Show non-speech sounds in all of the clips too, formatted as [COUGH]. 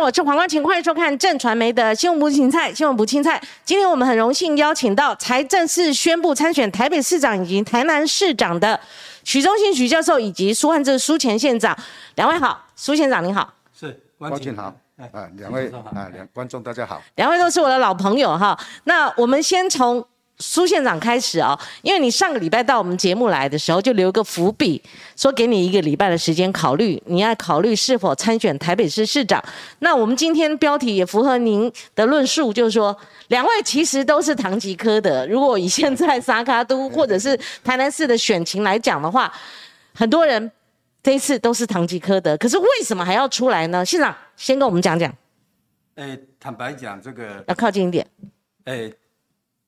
我是黄光晴，欢迎收看正传媒的新闻不青菜，新闻不青菜。今天我们很荣幸邀请到才正式宣布参选台北市长以及台南市长的许忠信许教授，以及苏汉志苏前县长，两位好，苏县长您好，是光庆好，啊，两位啊，两观众大家好，两位都是我的老朋友哈。那我们先从。苏县长开始哦，因为你上个礼拜到我们节目来的时候，就留个伏笔，说给你一个礼拜的时间考虑，你要考虑是否参选台北市市长。那我们今天标题也符合您的论述，就是说两位其实都是唐吉诃德。如果以现在沙卡都或者是台南市的选情来讲的话，很多人这一次都是唐吉诃德，可是为什么还要出来呢？县长先跟我们讲讲。哎，坦白讲，这个要靠近一点。哎。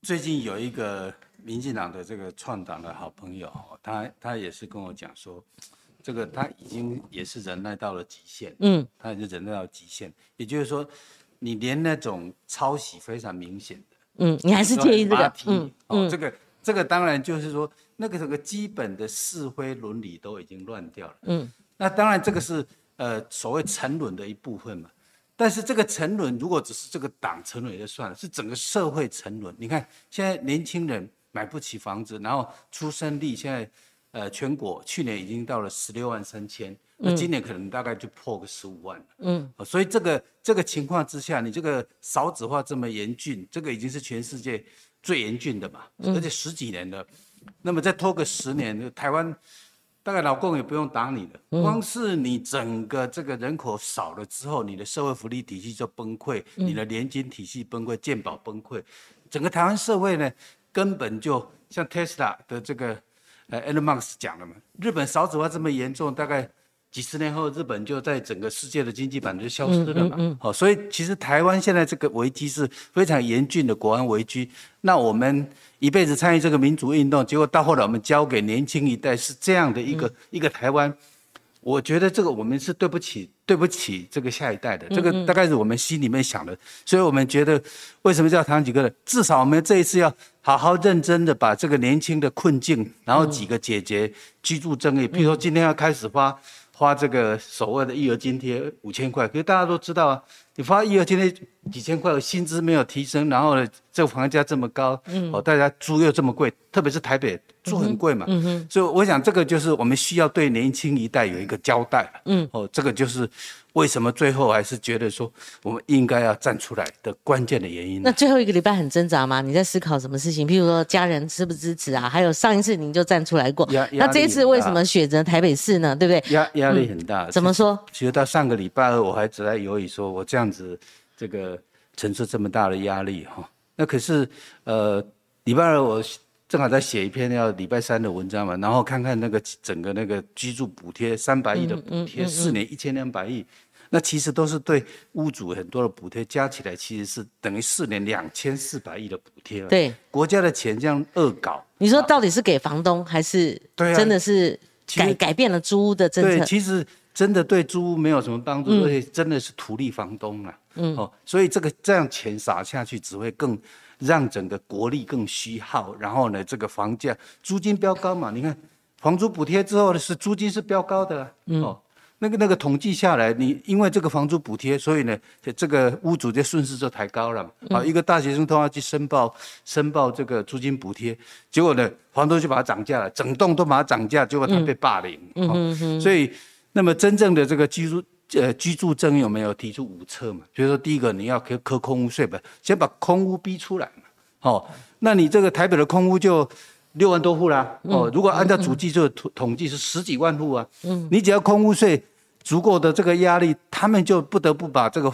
最近有一个民进党的这个创党的好朋友，他他也是跟我讲说，这个他已经也是忍耐到了极限，嗯，他已经忍耐到极限，也就是说，你连那种抄袭非常明显的，嗯，你还是介意这个，嗯，哦，这个这个当然就是说，那个这个基本的是非伦理都已经乱掉了，嗯，那当然这个是呃所谓沉沦的一部分嘛。但是这个沉沦，如果只是这个党沉沦也就算了，是整个社会沉沦。你看现在年轻人买不起房子，然后出生率现在，呃，全国去年已经到了十六万三千，那今年可能大概就破个十五万了。嗯，所以这个这个情况之下，你这个少子化这么严峻，这个已经是全世界最严峻的嘛，而且十几年了，那么再拖个十年，台湾。大概老公也不用打你了，光是你整个这个人口少了之后，你的社会福利体系就崩溃，你的年金体系崩溃，健保崩溃，整个台湾社会呢，根本就像 Tesla 的这个呃 Elon Musk 讲了嘛，日本少子化这么严重，大概。几十年后，日本就在整个世界的经济版就消失了嘛。好，所以其实台湾现在这个危机是非常严峻的国安危机。那我们一辈子参与这个民主运动，结果到后来我们交给年轻一代是这样的一个一个台湾。我觉得这个我们是对不起对不起这个下一代的。这个大概是我们心里面想的。所以我们觉得为什么叫谈几个？至少我们这一次要好好认真的把这个年轻的困境，然后几个解决居住争议。譬如说今天要开始发。发这个所谓的育儿津贴五千块，可是大家都知道啊，你发育儿津贴几千块，薪资没有提升，然后呢，这个房价这么高，嗯，哦，大家租又这么贵，特别是台北租很贵嘛，嗯哼，所以我想这个就是我们需要对年轻一代有一个交代，嗯，哦，这个就是。为什么最后还是觉得说我们应该要站出来的关键的原因？那最后一个礼拜很挣扎吗？你在思考什么事情？譬如说家人支不支持啊？还有上一次您就站出来过，那这一次为什么选择台北市呢？对不对？压压力很大。怎么说？其实到上个礼拜二，我还只在犹豫，说我这样子这个承受这么大的压力哈。那可是呃，礼拜二我。正好在写一篇要礼拜三的文章嘛，然后看看那个整个那个居住补贴三百亿的补贴，四年一千两百亿，那其实都是对屋主很多的补贴，加起来其实是等于四年两千四百亿的补贴了。对，国家的钱这样恶搞，你说到底是给房东还是真的是改改变了租屋的政策？对，其实真的对租屋没有什么帮助，而且真的是图利房东啊。嗯，哦，所以这个这样钱撒下去只会更。让整个国力更虚耗，然后呢，这个房价、租金飙高嘛？你看，房租补贴之后呢，是租金是飙高的。嗯哦，那个那个统计下来，你因为这个房租补贴，所以呢，这个屋主就顺势就抬高了。啊，一个大学生都要去申报申报这个租金补贴，结果呢，房东就把它涨价了，整栋都把它涨价，结果他被霸凌。嗯嗯所以，那么真正的这个居住。呃，居住证有没有提出五策嘛？比如说，第一个你要可科空屋税吧，先把空屋逼出来嘛。哦，那你这个台北的空屋就六万多户啦。哦，如果按照主计就统统计是十几万户啊。嗯。你只要空屋税足够的这个压力，他们就不得不把这个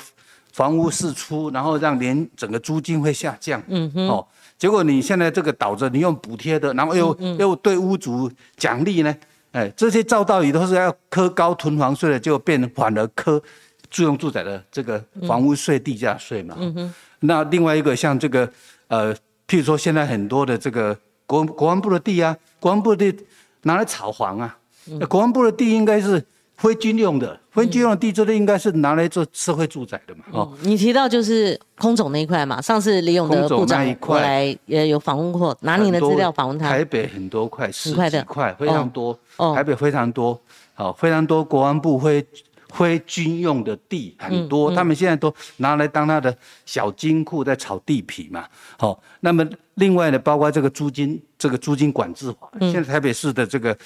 房屋释出，然后让连整个租金会下降。嗯哼。哦，结果你现在这个倒着，你用补贴的，然后又又对屋主奖励呢？哎，这些照道理都是要科高囤房税的，就变反而科住用住宅的这个房屋税、地价税嘛。嗯哼。那另外一个像这个呃，譬如说现在很多的这个国国防部的地啊，国防部的地拿来炒房啊，那国防部的地应该是。非军用的，非军用的地，这的应该是拿来做社会住宅的嘛？哦，你提到就是空总那一块嘛，上次李勇的部长过来也有访问过，拿你的资料访问他。台北很多块，十几块，非常多。哦，台北非常多，好，非常多。国安部会非军用的地很多，他们现在都拿来当他的小金库，在炒地皮嘛。好，那么另外呢，包括这个租金，这个租金管制法，现在台北市的这个，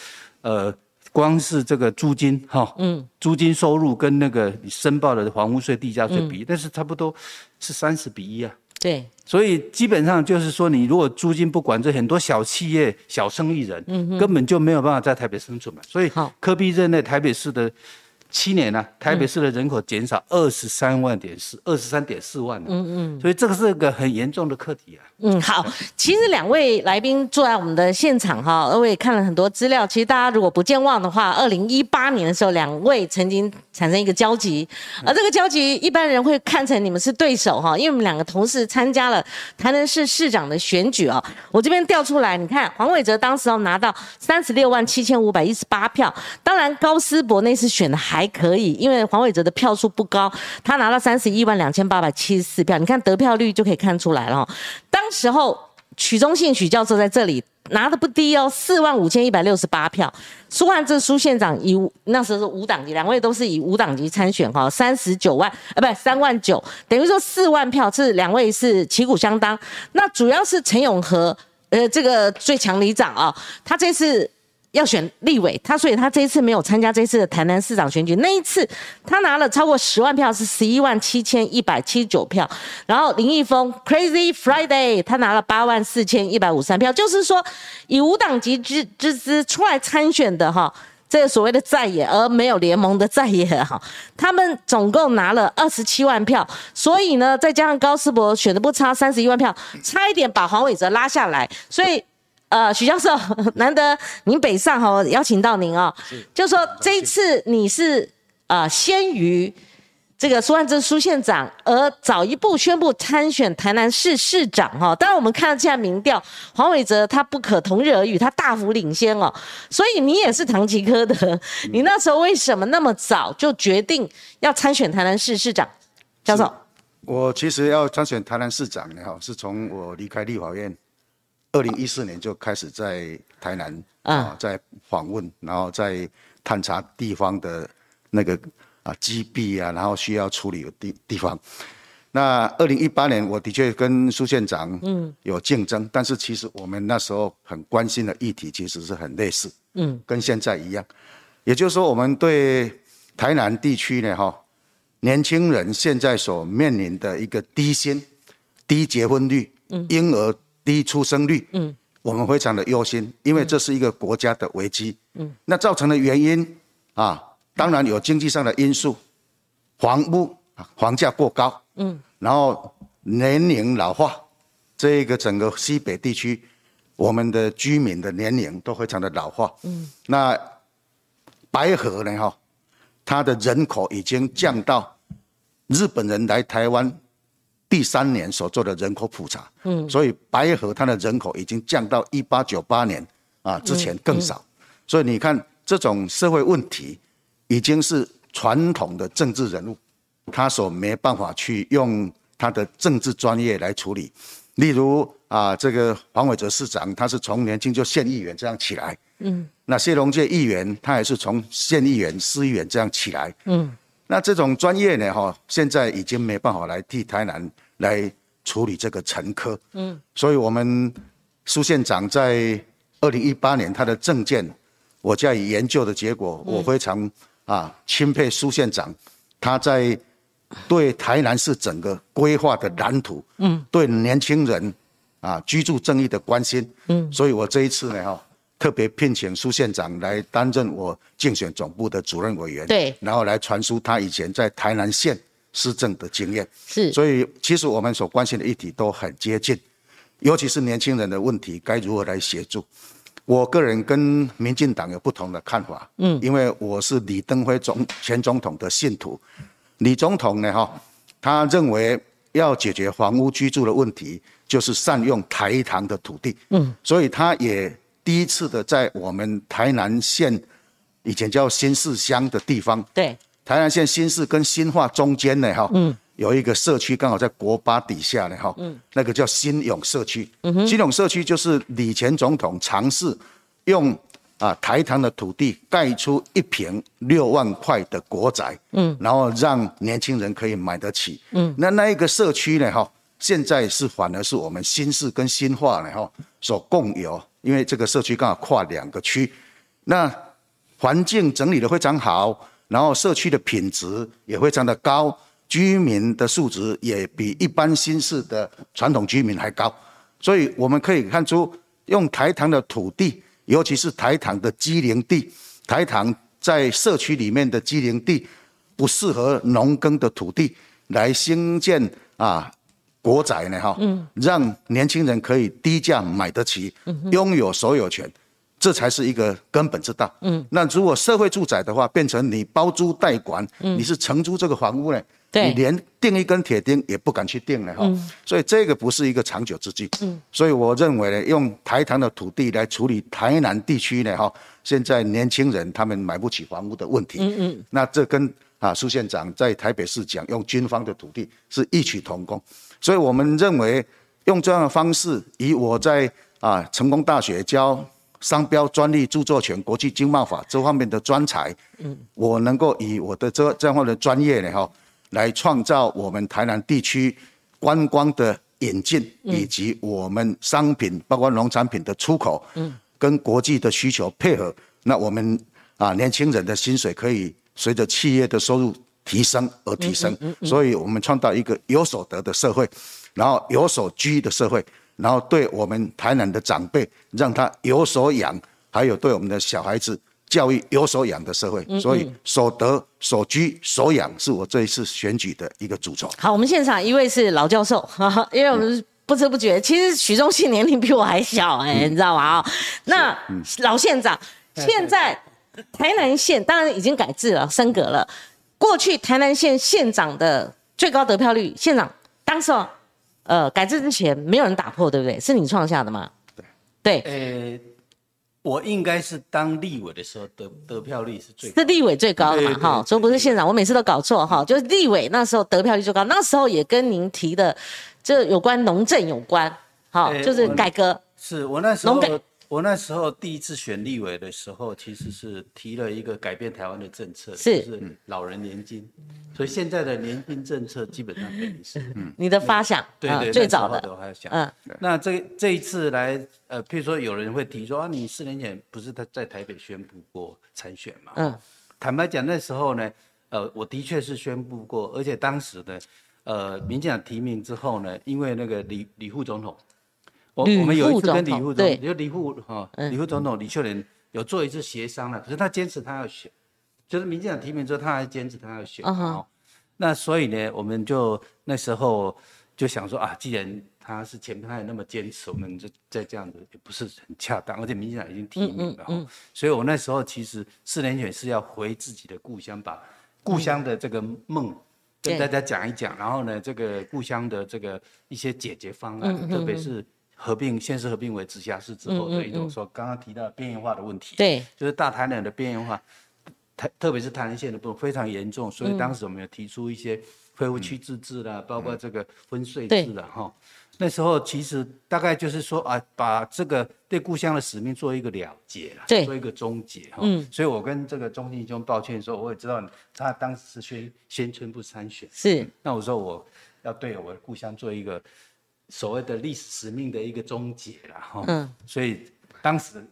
呃，光是这个租金哈，嗯，租金收入跟那个你申报的房屋税、地价税比，但是差不多是三十比一啊。对，所以基本上就是说，你如果租金不管，这很多小企业、小生意人，根本就没有办法在台北生存嘛。所以，科比任内台北市的。七年呢，台北市的人口减少二十三万点四，二十三点四万嗯嗯，所以这个是个很严重的课题啊。嗯，好，其实两位来宾坐在我们的现场哈，二位看了很多资料。其实大家如果不健忘的话，二零一八年的时候，两位曾经产生一个交集，而这个交集一般人会看成你们是对手哈，因为我们两个同事参加了台南市市长的选举啊。我这边调出来，你看黄伟哲当时要拿到三十六万七千五百一十八票，当然高思博那次选的还还可以，因为黄伟哲的票数不高，他拿到三十一万两千八百七十四票，你看得票率就可以看出来了。当时候，许忠信许教授在这里拿的不低哦，四万五千一百六十八票。苏焕智苏县长以那时候是五党籍，两位都是以五党籍参选哈，三十九万啊，不三万九，等于说四万票是两位是旗鼓相当。那主要是陈永和，呃，这个最强里长啊，他这次。要选立委，他所以他这一次没有参加这次的台南市长选举。那一次他拿了超过十万票，是十一万七千一百七十九票。然后林毅峰 Crazy Friday 他拿了八万四千一百五十三票，就是说以无党籍之之资出来参选的哈，这个所谓的在野而没有联盟的在野哈，他们总共拿了二十七万票。所以呢，再加上高思博选的不差三十一万票，差一点把黄伟哲拉下来。所以。呃，许教授，[LAUGHS] 难得您北上哈，邀请到您啊，就说这一次你是呃先于这个苏万珍苏县长，而早一步宣布参选台南市市长哈。当然我们看到现在民调，黄伟哲他不可同日而语，他大幅领先哦。所以你也是唐吉诃德，你那时候为什么那么早就决定要参选台南市市长？教授，我其实要参选台南市长呢哈，是从我离开立法院。二零一四年就开始在台南啊，在访问，然后在探查地方的那个啊积弊啊，然后需要处理的地地方。那二零一八年，我的确跟苏县长嗯有竞争，但是其实我们那时候很关心的议题其实是很类似，嗯，跟现在一样。也就是说，我们对台南地区呢，哈，年轻人现在所面临的一个低薪、低结婚率、婴儿。低出生率，嗯，我们非常的忧心，因为这是一个国家的危机，嗯，那造成的原因啊，当然有经济上的因素，房屋房价过高，嗯，然后年龄老化，这个整个西北地区，我们的居民的年龄都非常的老化，嗯，那白河呢哈，它的人口已经降到日本人来台湾。第三年所做的人口普查，嗯，所以白河它的人口已经降到一八九八年啊之前更少，所以你看这种社会问题，已经是传统的政治人物他所没办法去用他的政治专业来处理。例如啊，这个黄伟哲市长，他是从年轻就县议员这样起来，嗯，那谢龙介议员他也是从县议员、市议员这样起来，嗯。那这种专业呢？哈，现在已经没办法来替台南来处理这个陈科。嗯，所以我们苏县长在二零一八年他的政见，我加以研究的结果，我非常啊钦佩苏县长，他在对台南市整个规划的蓝图，嗯，对年轻人啊居住正义的关心，嗯，所以我这一次呢，哈。特别聘请苏县长来担任我竞选总部的主任委员，对，然后来传输他以前在台南县施政的经验，是。所以其实我们所关心的议题都很接近，尤其是年轻人的问题，该如何来协助？我个人跟民进党有不同的看法，嗯，因为我是李登辉总前总统的信徒，李总统呢，哈，他认为要解决房屋居住的问题，就是善用台糖的土地，嗯，所以他也。第一次的在我们台南县，以前叫新市乡的地方，对，台南县新市跟新化中间呢，哈，嗯，有一个社区刚好在国八底下呢，哈，嗯，那个叫新永社区，嗯新永社区就是李前总统尝试用啊台糖的土地盖出一平六万块的国宅，嗯，然后让年轻人可以买得起，嗯，那那一个社区呢，哈，现在是反而是我们新市跟新化呢，哈，所共有，因为这个社区刚好跨两个区，那环境整理的非常好，然后社区的品质也非常的高，居民的素质也比一般新市的传统居民还高，所以我们可以看出，用台糖的土地。尤其是台糖的机灵地，台糖在社区里面的机灵地，不适合农耕的土地来兴建啊国宅呢哈，让年轻人可以低价买得起，拥有所有权，这才是一个根本之道。嗯，那如果社会住宅的话，变成你包租代管，你是承租这个房屋呢？你连钉一根铁钉也不敢去钉了哈，所以这个不是一个长久之计。嗯，所以我认为呢，用台糖的土地来处理台南地区呢，哈，现在年轻人他们买不起房屋的问题。嗯嗯，那这跟啊苏县长在台北市讲用军方的土地是异曲同工。所以我们认为用这样的方式，以我在啊成功大学教商标、专利、著作权、国际经贸法这方面的专才，嗯，我能够以我的这这样的专业呢，哈。来创造我们台南地区观光的引进，以及我们商品，包括农产品的出口，嗯跟国际的需求配合，那我们啊年轻人的薪水可以随着企业的收入提升而提升，所以我们创造一个有所得的社会，然后有所居的社会，然后对我们台南的长辈让他有所养，还有对我们的小孩子。教育有所养的社会，所以所得、所居、所养是我这一次选举的一个主轴。好，我们现场一位是老教授，[LAUGHS] 因为我们不知不觉，其实许忠信年龄比我还小，哎，你知道吗？啊，那老县长，现在台南县当然已经改制了、升格了。过去台南县县长的最高得票率，县长当时呃改制之前没有人打破，对不对？是你创下的吗？对，对，呃。我应该是当立委的时候得得票率是最是立委最高的嘛哈，所以不是县长，我每次都搞错哈，就是立委那时候得票率最高，那时候也跟您提的这有关农政有关，好，就是改革，是我那时候。我那时候第一次选立委的时候，其实是提了一个改变台湾的政策，是是老人年金。所以现在的年金政策基本上等于是你的发想，对对，最早的。我想，嗯，那这这一次来，呃，譬如说有人会提说啊，你四年前不是他在台北宣布过参选嘛？嗯，坦白讲，那时候呢，呃，我的确是宣布过，而且当时呢，呃，民进党提名之后呢，因为那个李李副总统。我我们有一次跟李副总，就李副哈，李副总统李秀莲有做一次协商了，可是他坚持他要选，就是民进党提名之后，他还坚持他要选。哦，那所以呢，我们就那时候就想说啊，既然他是前派那么坚持，我们就再这样子也不是很恰当，而且民进党已经提名了，嗯所以我那时候其实四年选是要回自己的故乡，把故乡的这个梦跟大家讲一讲，然后呢，这个故乡的这个一些解决方案，特别是。合并县市合并为直辖市之后的一种说，刚刚提到边缘化的问题，对，就是大台南的边缘化，台特别是台南县的部分非常严重，所以当时我们有提出一些恢复区自治啦，包括这个分税制的哈。那时候其实大概就是说啊，把这个对故乡的使命做一个了结了，做一个终结哈。嗯，所以我跟这个钟信兄抱歉说，我也知道他当时是宣宣称不参选，是，那我说我要对我的故乡做一个。所谓的历史使命的一个终结了哈，所以当时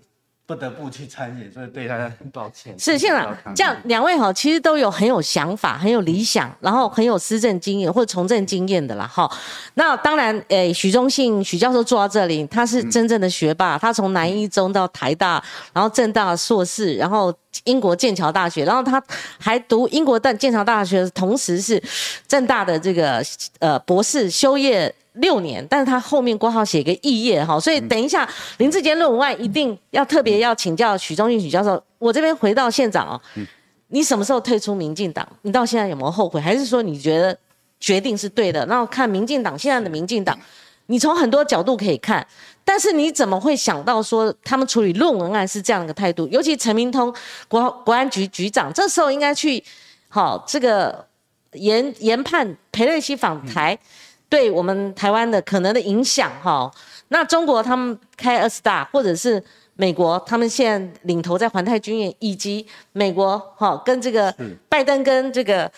不得不去参与，所以对他很抱歉。是现长，这样两位哈，其实都有很有想法、很有理想，然后很有施政经验或从政经验的啦哈。那当然，诶，许忠信许教授坐到这里，他是真正的学霸，他从南一中到台大，然后正大硕士，然后英国剑桥大学，然后他还读英国的剑桥大学，同时是正大的这个呃博士修业。六年，但是他后面括号写个肄业哈，所以等一下林志坚论文案一定要特别要请教许忠信许教授。我这边回到县长哦，你什么时候退出民进党？你到现在有没有后悔？还是说你觉得决定是对的？然后看民进党现在的民进党，你从很多角度可以看，但是你怎么会想到说他们处理论文案是这样的态度？尤其陈明通国国安局局长，这时候应该去好这个研研判裴瑞熙访台。对我们台湾的可能的影响哈，那中国他们开二十大，或者是美国他们现在领头在环太军演，以及美国哈跟这个拜登跟这个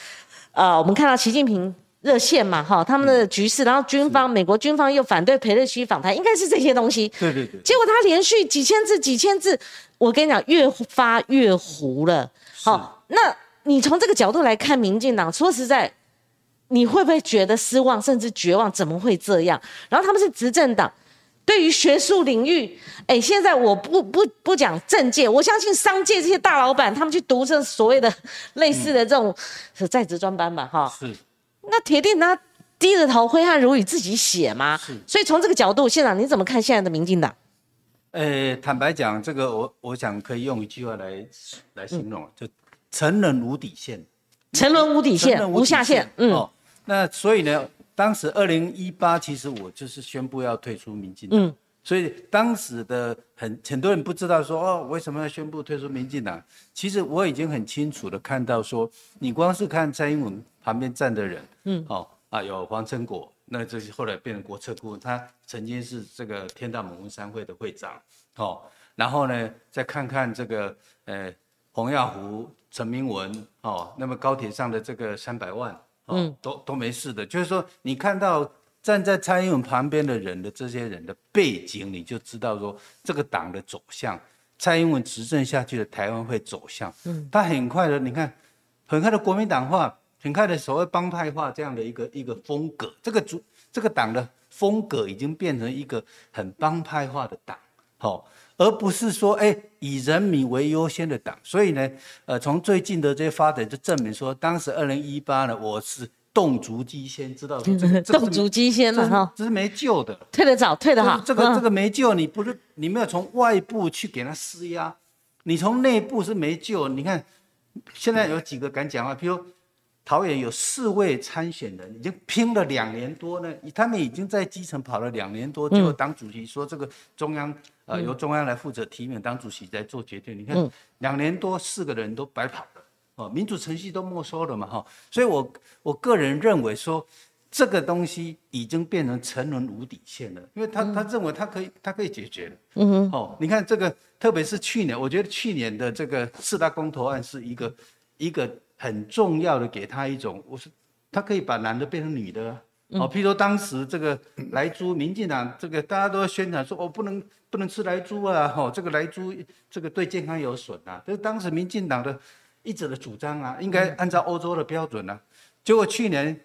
呃，我们看到习近平热线嘛哈，他们的局势，然后军方美国军方又反对裴乐西访台，应该是这些东西。对对对。结果他连续几千字几千字，我跟你讲，越发越糊了。好，那你从这个角度来看，民进党说实在，你会不会觉得失望甚至绝望？怎么会这样？然后他们是执政党。对于学术领域，哎，现在我不不不讲政界，我相信商界这些大老板，他们去读这所谓的类似的这种是在职专班吧，哈，是，那铁定他低着头挥汗如雨自己写吗？是，所以从这个角度，县长你怎么看现在的民进党？呃，坦白讲，这个我我想可以用一句话来来形容，就沉沦无底线，沉沦无底线，无下限，嗯，那所以呢？当时二零一八，其实我就是宣布要退出民进党，所以当时的很很多人不知道说哦，为什么要宣布退出民进党？其实我已经很清楚的看到说，你光是看蔡英文旁边站的人，嗯，哦啊，有黄成果，那这是后来变成国策顾问，他曾经是这个天大蒙文山会的会长，哦，然后呢，再看看这个呃洪耀湖、陈明文，哦，那么高铁上的这个三百万。嗯，都都没事的，就是说，你看到站在蔡英文旁边的人的这些人的背景，你就知道说这个党的走向，蔡英文执政下去的台湾会走向。嗯，他很快的，你看，很快的国民党化，很快的所谓帮派化这样的一个一个风格，这个主这个党的风格已经变成一个很帮派化的党，好。而不是说，哎，以人民为优先的党。所以呢，呃，从最近的这些发展就证明说，当时二零一八呢，我是动足机先，知道这个动足机先了哈，这是没救的，退得早，退得好。这个这个没救，你不是你没有从外部去给他施压，你从内部是没救。你看，现在有几个敢讲话，比如。桃园有四位参选人，已经拼了两年多呢。他们已经在基层跑了两年多，结果党主席说这个中央呃由中央来负责提名，当主席在做决定。你看两年多四个人都白跑了，哦，民主程序都没收了嘛，哈。所以我我个人认为说这个东西已经变成沉沦无底线了，因为他他认为他可以他可以解决了。嗯哼。哦，你看这个，特别是去年，我觉得去年的这个四大公投案是一个一个。很重要的，给他一种，我说，他可以把男的变成女的，哦，譬如说当时这个莱猪，民进党这个大家都要宣传说，哦，不能不能吃莱猪啊，哦，这个莱猪这个对健康有损啊，这是当时民进党的一直的主张啊，应该按照欧洲的标准啊。结果去年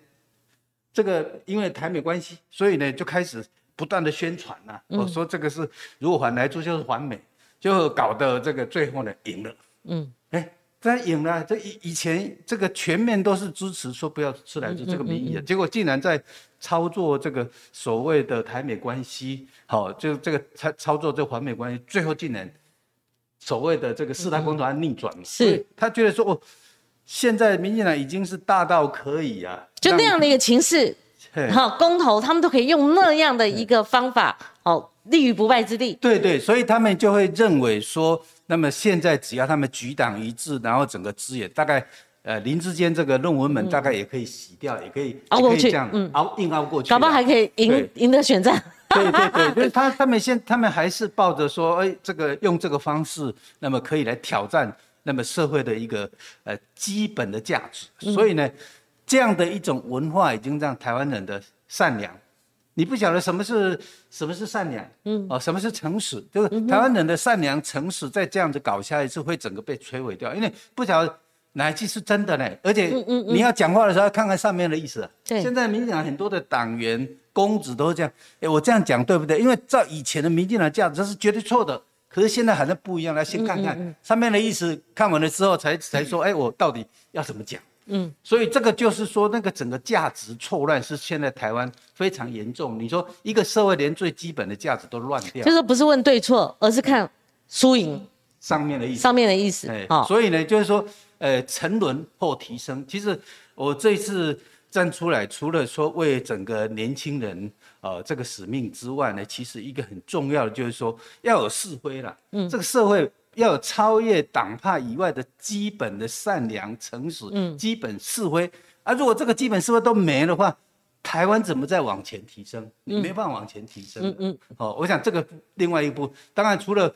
这个因为台美关系，所以呢就开始不断的宣传呐，我说这个是如果还莱猪就是还美，就搞得这个最后呢赢了，嗯，哎。他赢了，这以以前这个全面都是支持说不要吃来自这个民意的，结果竟然在操作这个所谓的台美关系，好，就这个操操作这环美关系，最后竟然所谓的这个四大公投案逆转了。是，他觉得说哦，现在民进党已经是大到可以啊，就那样的一个情势，好，公投他们都可以用那样的一个方法，好，立于不败之地。对对，所以他们就会认为说。那么现在只要他们举党一致，然后整个资源大概，呃，林志坚这个论文们大概也可以洗掉，也可以熬过去，这样熬硬熬过去，搞不好还可以赢赢得选战。[LAUGHS] 对对对，就是他他们现他们还是抱着说，哎，这个用这个方式，那么可以来挑战那么社会的一个呃基本的价值。所以呢，这样的一种文化已经让台湾人的善良。你不晓得什么是什么是善良，嗯，哦，什么是诚实？就是台湾人的善良、诚实，再这样子搞下一次，会整个被摧毁掉。因为不晓得哪一句是真的呢？而且你要讲话的时候，要看看上面的意思。对，现在民进党很多的党员、公子都是这样。哎，我这样讲对不对？因为照以前的民进党价值，这是绝对错的。可是现在好像不一样，来先看看上面的意思，看完了之后才才说，哎，我到底要怎么讲？嗯，所以这个就是说，那个整个价值错乱是现在台湾非常严重。你说一个社会连最基本的价值都乱掉，就是不是问对错，而是看输赢上面的意思。上面的意思，哎，所以呢，就是说，呃，沉沦或提升。其实我这次站出来，除了说为整个年轻人呃这个使命之外呢，其实一个很重要的就是说要有是非了。嗯，这个社会。要有超越党派以外的基本的善良、诚实、基本是非。啊，如果这个基本是非都没的话，台湾怎么再往前提升？你没办法往前提升。嗯嗯。哦，我想这个另外一步，当然除了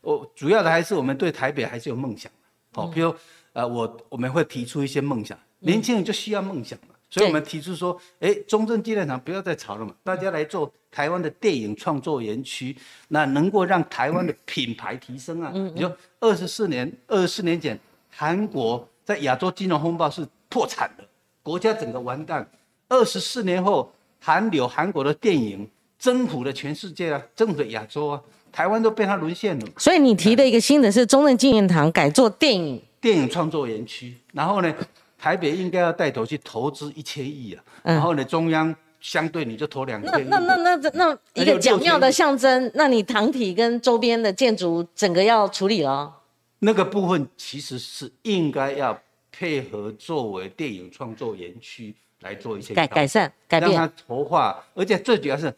我主要的还是我们对台北还是有梦想好，哦，比如呃，我我们会提出一些梦想，年轻人就需要梦想嘛，所以我们提出说，哎，中正纪念堂不要再吵了嘛，大家来做台湾的电影创作园区，那能够让台湾的品牌提升啊。你说二十四年，二十四年前，韩国在亚洲金融风暴是破产的，国家整个完蛋。二十四年后，韩流韩国的电影征服了全世界啊，征服了亚洲啊。台湾都被他沦陷了，所以你提的一个新的是中正纪念堂改做电影电影创作园区，然后呢，台北应该要带头去投资一千亿啊，然后呢，中央相对你就投两千亿。那那那那那一个巧妙的象征，那你堂体跟周边的建筑整个要处理了。那个部分其实是应该要配合作为电影创作园区来做一些改改善改变，让它筹划，而且最主要是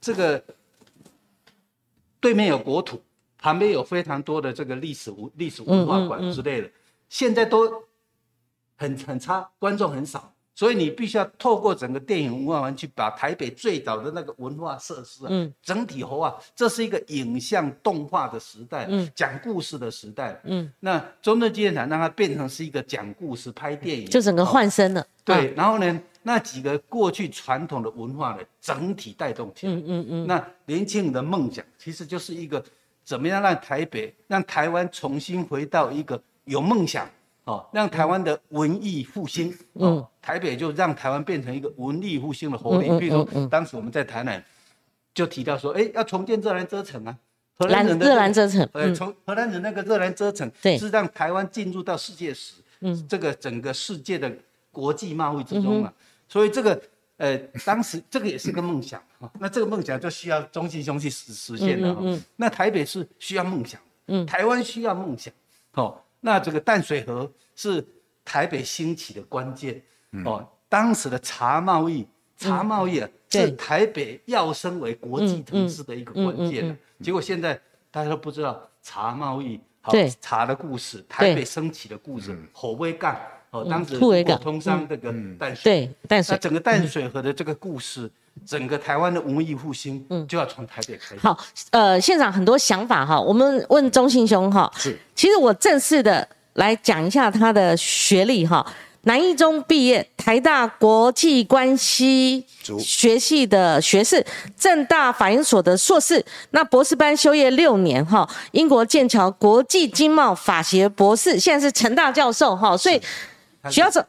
这个。对面有国土，旁边有非常多的这个历史文历史文化馆之类的，现在都很很差，观众很少，所以你必须要透过整个电影文化园去把台北最早的那个文化设施啊，整体活化。这是一个影像动画的时代，讲故事的时代。嗯，那中正纪念堂让它变成是一个讲故事、拍电影，就整个换身了。对，然后呢？那几个过去传统的文化的，整体带动起来。嗯嗯嗯。那年轻人的梦想，其实就是一个怎么样让台北、让台湾重新回到一个有梦想哦，让台湾的文艺复兴。嗯。台北就让台湾变成一个文艺复兴的活力。比如说，当时我们在台南就提到说，哎，要重建热兰遮城啊。荷兰人的热兰遮城。呃，从荷兰人那个热兰遮城，是让台湾进入到世界史。嗯。这个整个世界的国际贸易之中啊。所以这个，呃，当时这个也是个梦想啊。那这个梦想就需要中信兄去实实现了哈。那台北是需要梦想，嗯，台湾需要梦想，哦，那这个淡水河是台北兴起的关键，哦，当时的茶贸易，茶贸易啊，是台北要升为国际城市的一个关键。结果现在大家都不知道茶贸易，好茶的故事，台北升起的故事，火威干。哦，当时通商这个淡水，对淡水，那整个淡水河的这个故事，整个台湾的文艺复兴，嗯，就要从台北开始。好，呃，现场很多想法哈，我们问中信兄哈，是，其实我正式的来讲一下他的学历哈，南一中毕业，台大国际关系学系的学士，正大法研所的硕士，那博士班修业六年哈，英国剑桥国际经贸法学博士，现在是成大教授哈，所以。徐校长，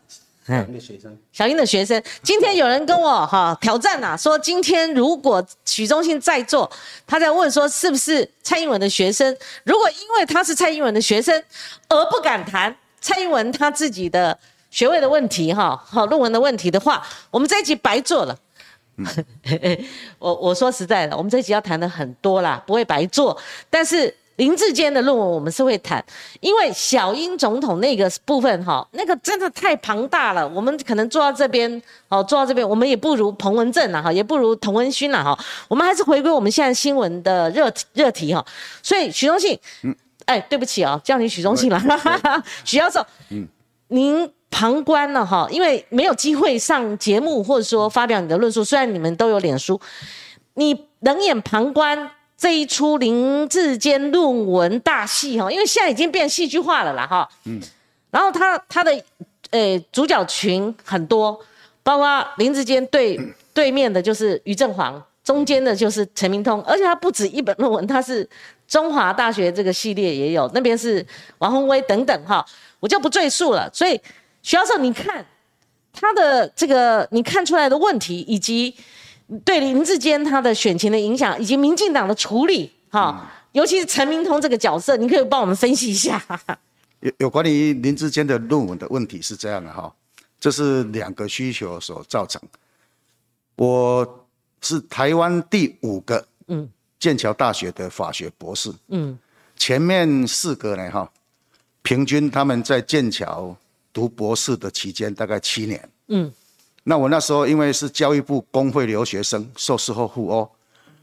小英的学生，小英的学生，今天有人跟我哈挑战呐，说今天如果许忠信在座，他在问说是不是蔡英文的学生？如果因为他是蔡英文的学生而不敢谈蔡英文他自己的学位的问题哈，好论文的问题的话，我们这一集白做了。[LAUGHS] 我我说实在的，我们这一集要谈的很多啦，不会白做，但是。林志坚的论文我们是会谈，因为小英总统那个部分哈，那个真的太庞大了，我们可能做到这边，哦，做到这边，我们也不如彭文正了哈，也不如童文勋了哈，我们还是回归我们现在新闻的热热题哈。所以许宗信，嗯，哎，对不起哦，叫你许宗信了，许教授，嗯，您旁观了哈，因为没有机会上节目或者说发表你的论述，虽然你们都有脸书，你冷眼旁观。这一出林志坚论文大戏哈，因为现在已经变戏剧化了啦哈。嗯。然后他他的呃主角群很多，包括林志坚对 [CLEARS THROAT] 对面的就是于正煌，中间的就是陈明通，而且他不止一本论文，他是中华大学这个系列也有，那边是王宏威等等哈，我就不赘述了。所以徐教授，你看他的这个你看出来的问题以及。对林志坚他的选情的影响，以及民进党的处理，哈，尤其是陈明通这个角色，你可以帮我们分析一下。有有关于林志坚的论文的问题是这样的哈，这是两个需求所造成。我是台湾第五个，嗯，剑桥大学的法学博士，嗯，前面四个呢哈，平均他们在剑桥读博士的期间大概七年，嗯。那我那时候因为是教育部公费留学生，硕士后赴欧，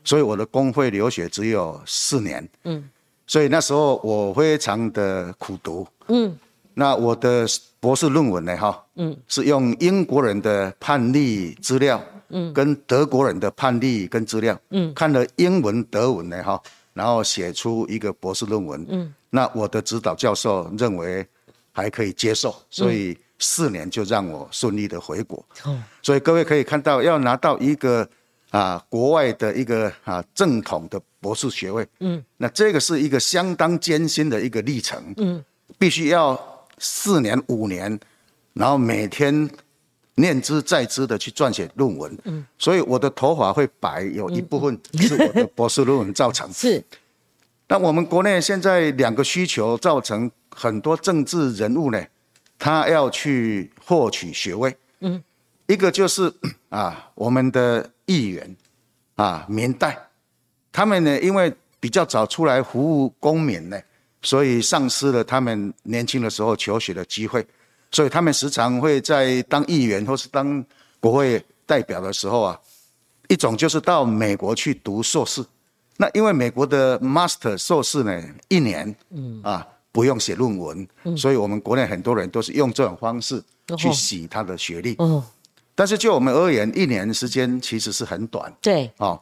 所以我的公费留学只有四年。嗯，所以那时候我非常的苦读。嗯，那我的博士论文呢？哈，嗯，是用英国人的判例资料，嗯，跟德国人的判例跟资料，嗯，看了英文、德文呢？哈，然后写出一个博士论文。嗯，那我的指导教授认为还可以接受，所以四年就让我顺利的回国。哦，所以各位可以看到，要拿到一个啊国外的一个啊正统的博士学位，嗯，那这个是一个相当艰辛的一个历程。嗯，必须要四年五年，然后每天。念之在之的去撰写论文，嗯，所以我的头发会白，有一部分是我的博士论文造成。是，那我们国内现在两个需求造成很多政治人物呢，他要去获取学位，嗯，一个就是 [CLEARS THROAT] 啊，我们的议员，啊，民代，他们呢，因为比较早出来服务公民呢，所以丧失了他们年轻的时候求学的机会。所以他们时常会在当议员或是当国会代表的时候啊，一种就是到美国去读硕士。那因为美国的 master 硕士呢，一年，嗯啊，不用写论文，所以我们国内很多人都是用这种方式去洗他的学历。哦。但是就我们而言，一年时间其实是很短。对。哦。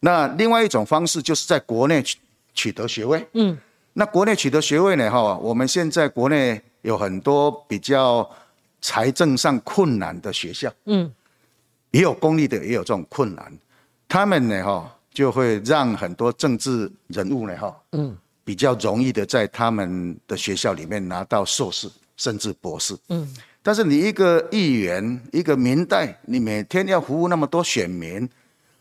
那另外一种方式就是在国内取取得学位。嗯。那国内取得学位呢？哈，我们现在国内。有很多比较财政上困难的学校，嗯，也有公立的，也有这种困难。他们呢，哈，就会让很多政治人物呢，哈，嗯，比较容易的在他们的学校里面拿到硕士甚至博士，嗯。但是你一个议员，一个民代，你每天要服务那么多选民，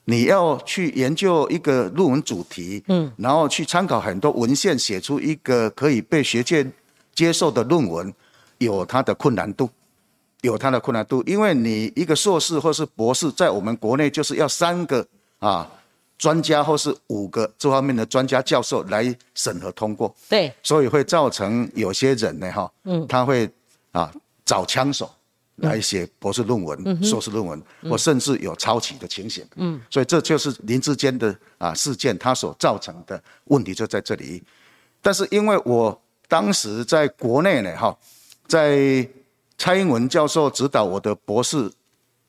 你要去研究一个论文主题，嗯，然后去参考很多文献，写出一个可以被学界。接受的论文有它的困难度，有它的困难度，因为你一个硕士或是博士，在我们国内就是要三个啊专家或是五个这方面的专家教授来审核通过。对，所以会造成有些人呢，哈，嗯，他会啊找枪手来写博士论文、硕士论文，或甚至有抄袭的情形。嗯，所以这就是林志坚的啊事件，它所造成的问题就在这里。但是因为我。当时在国内呢，哈，在蔡英文教授指导我的博士，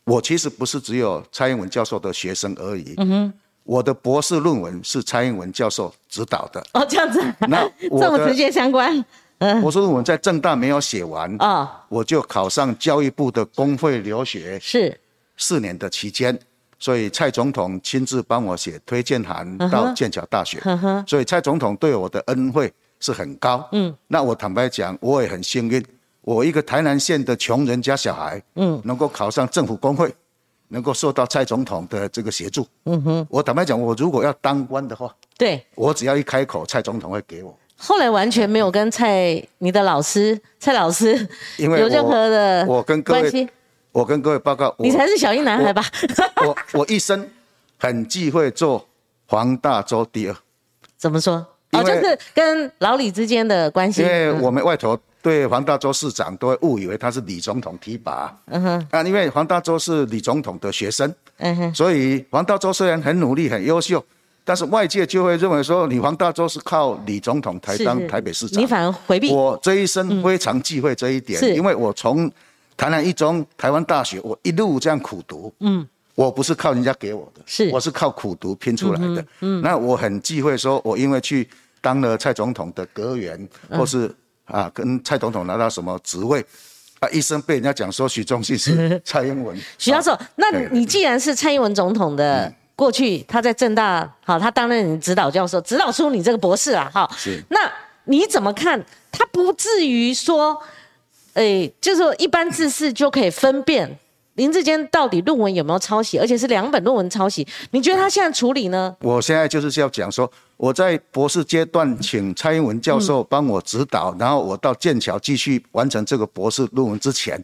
我其实不是只有蔡英文教授的学生而已。嗯哼，我的博士论文是蔡英文教授指导的。哦，这样子，那 [LAUGHS] 这么直接相关。嗯，博士论文在正大没有写完啊，我就考上教育部的公费留学，是四年的期间，所以蔡总统亲自帮我写推荐函到剑桥大学。所以蔡总统对我的恩惠。是很高，嗯，那我坦白讲，我也很幸运，我一个台南县的穷人家小孩，嗯，能够考上政府工会，能够受到蔡总统的这个协助，嗯哼，我坦白讲，我如果要当官的话，对，我只要一开口，蔡总统会给我。后来完全没有跟蔡你的老师蔡老师有任何的我跟各位，我跟各位报告，你才是小英男孩吧？我我一生很忌讳做黄大洲第二，怎么说？哦，就是跟老李之间的关系。因为我们外头对黄大洲市长都会误以为他是李总统提拔。嗯哼。啊，因为黄大洲是李总统的学生。嗯哼。所以黄大洲虽然很努力、很优秀，但是外界就会认为说，你黄大洲是靠李总统才当台北市长。你反而回避。我这一生非常忌讳这一点，因为我从台南一中、台湾大学，我一路这样苦读。嗯。我不是靠人家给我的，是我是靠苦读拼出来的。嗯。那我很忌讳说，我因为去。当了蔡总统的阁员，或是啊跟蔡总统拿到什么职位，啊一生被人家讲说许忠信是 [LAUGHS] 蔡英文。许教授，那你既然是蔡英文总统的过去，他在正大好，他担任指导教授，指导出你这个博士啊，哈。是。那你怎么看？他不至于说，哎，就是说一般知识就可以分辨。林志坚到底论文有没有抄袭，而且是两本论文抄袭？你觉得他现在处理呢？我现在就是要讲说，我在博士阶段请蔡英文教授帮我指导，然后我到剑桥继续完成这个博士论文之前，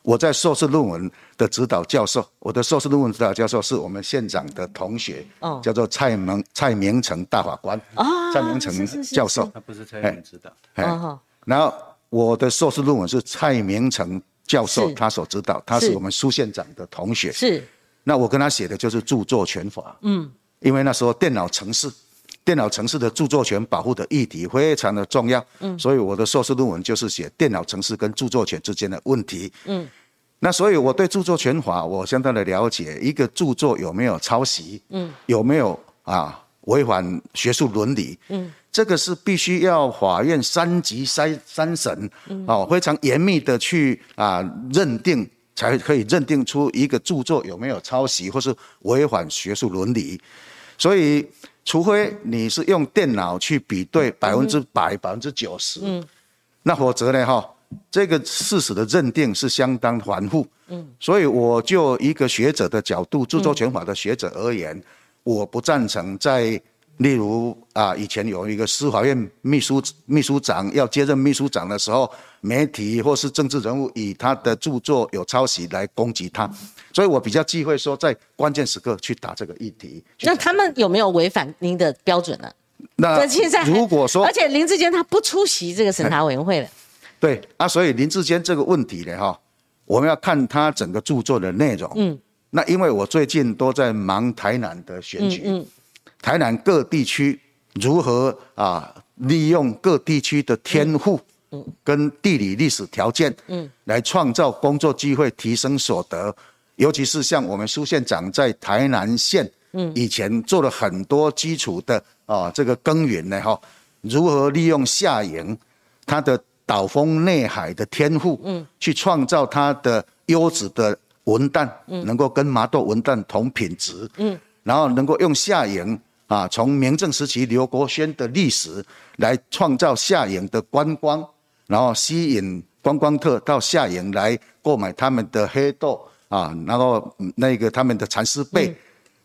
我在硕士论文的指导教授，我的硕士论文指导教授是我们县长的同学，哦，叫做蔡明蔡明成大法官，哦，蔡明成教授，他不是蔡英文指导，哎，然后我的硕士论文是蔡明成。教授他所指导，他是我们苏县长的同学。是，那我跟他写的就是著作权法。嗯，因为那时候电脑城市，电脑城市的著作权保护的议题非常的重要。嗯，所以我的硕士论文就是写电脑城市跟著作权之间的问题。嗯，那所以我对著作权法我相当的了解，一个著作有没有抄袭？嗯，有没有啊违反学术伦理，嗯，这个是必须要法院三级三三审，哦，非常严密的去啊认定，才可以认定出一个著作有没有抄袭或是违反学术伦理。所以，除非你是用电脑去比对百分之百、百分之九十，嗯，那否则呢，哈，这个事实的认定是相当繁复，嗯，所以我就一个学者的角度，著作权法的学者而言。我不赞成在，例如啊，以前有一个司法院秘书秘书长要接任秘书长的时候，媒体或是政治人物以他的著作有抄袭来攻击他，所以我比较忌讳说在关键时刻去打这个议题。那他们有没有违反您的标准呢？那现在如果说，而且林志坚他不出席这个审查委员会了。[LAUGHS] 对啊，所以林志坚这个问题呢，哈，我们要看他整个著作的内容。嗯。那因为我最近都在忙台南的选举，台南各地区如何啊利用各地区的天赋，跟地理历史条件，来创造工作机会，提升所得。尤其是像我们苏县长在台南县，以前做了很多基础的啊这个耕耘呢哈，如何利用下营它的岛风内海的天赋，去创造它的优质的。文旦能够跟麻豆文旦同品质，嗯，然后能够用夏营啊，从明正时期刘国轩的历史来创造下营的观光，然后吸引观光客到下营来购买他们的黑豆啊，然后那个他们的蚕丝被，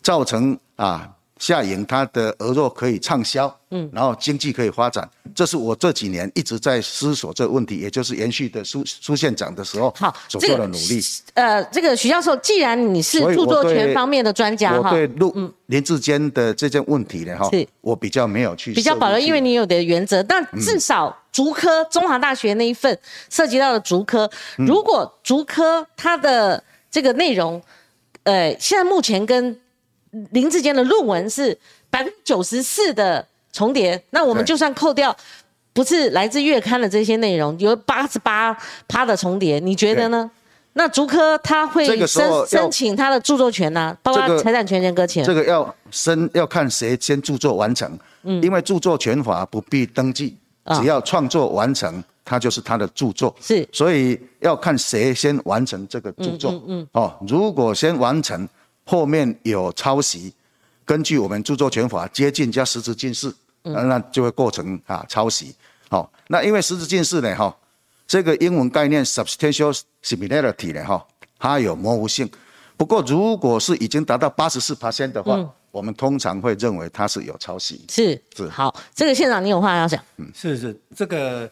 造成啊。夏营它的鹅肉可以畅销，嗯，然后经济可以发展，这是我这几年一直在思索这个问题，也就是延续的苏苏县长的时候好所做的努力。呃，这个徐教授，既然你是著作权方面的专家哈，我对陆林志坚的这件问题呢哈，是。我比较没有去比较保留，因为你有的原则，但至少竹科中华大学那一份涉及到的竹科，如果竹科它的这个内容，呃，现在目前跟林志坚的论文是百分之九十四的重叠，那我们就算扣掉不是来自月刊的这些内容，有八十八趴的重叠，你觉得呢？那竹科他会申申请他的著作权呢？包括财产权人搁浅。这个要申要看谁先著作完成，嗯，因为著作权法不必登记，只要创作完成，它就是他的著作。是，所以要看谁先完成这个著作。嗯嗯。哦，如果先完成。后面有抄袭，根据我们著作权法接近加实质近似，那就会构成啊抄袭。好，那因为实质近似呢，哈，这个英文概念 substantial similarity 呢，哈，它有模糊性。不过如果是已经达到八十四 percent 的话，我们通常会认为它是有抄袭。是是好，这个县长你有话要讲？嗯，是是，这个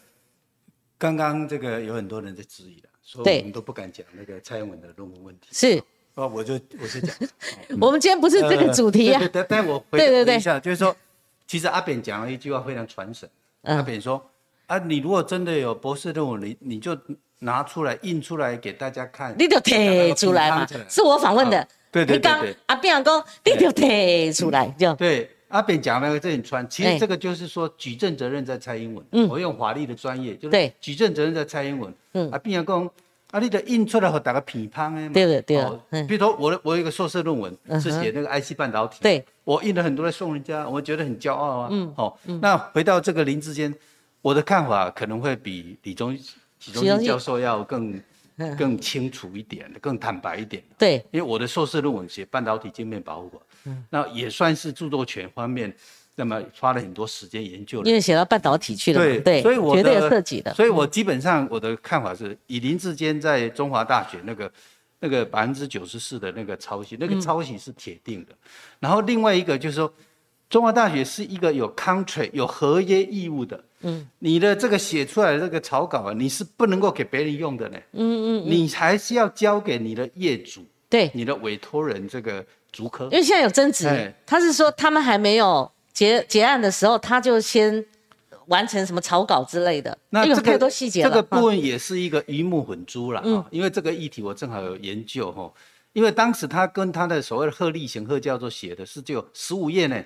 刚刚这个有很多人在质疑的，所以我们都不敢讲那个蔡英文的论文问题。是。哦，我就我就讲，[LAUGHS] 我们今天不是这个主题啊。但但我回回一下，就是说，其实阿扁讲了一句话非常传神。阿扁说：“啊，你如果真的有博士论文，你你就拿出来印出来给大家看。”你就贴出来嘛，是我访问的。对对对。阿扁讲，你就贴出来就。对，阿扁讲了这很传，其实这个就是说举证责任在蔡英文。嗯。我用法律的专业，就是举证责任在蔡英文。嗯。阿扁讲。啊，你得印出来和大家评判哎。对的，对的。比如说，我的我有一个硕士论文是写那个 IC 半导体。对。我印了很多来送人家，我觉得很骄傲啊。嗯。好，那回到这个林之间，我的看法可能会比李宗李宗义教授要更更清楚一点，更坦白一点。对。因为我的硕士论文写半导体镜面保护法，那也算是著作权方面。那么花了很多时间研究，因为写到半导体去了，对对，所以我绝对有涉及的。所以我基本上我的看法是，以林志坚在中华大学那个那个百分之九十四的那个抄袭，那个抄袭是铁定的。然后另外一个就是说，中华大学是一个有 contract 有合约义务的，嗯，你的这个写出来的这个草稿啊，你是不能够给别人用的呢，嗯嗯，你还是要交给你的业主，对，你的委托人这个竹科，因为现在有争执，他是说他们还没有。结结案的时候，他就先完成什么草稿之类的，那这个太多细节了。这个部分也是一个鱼目混珠了啊，因为这个议题我正好有研究哈。因为当时他跟他的所谓的贺立行贺教授写的是只有十五页呢，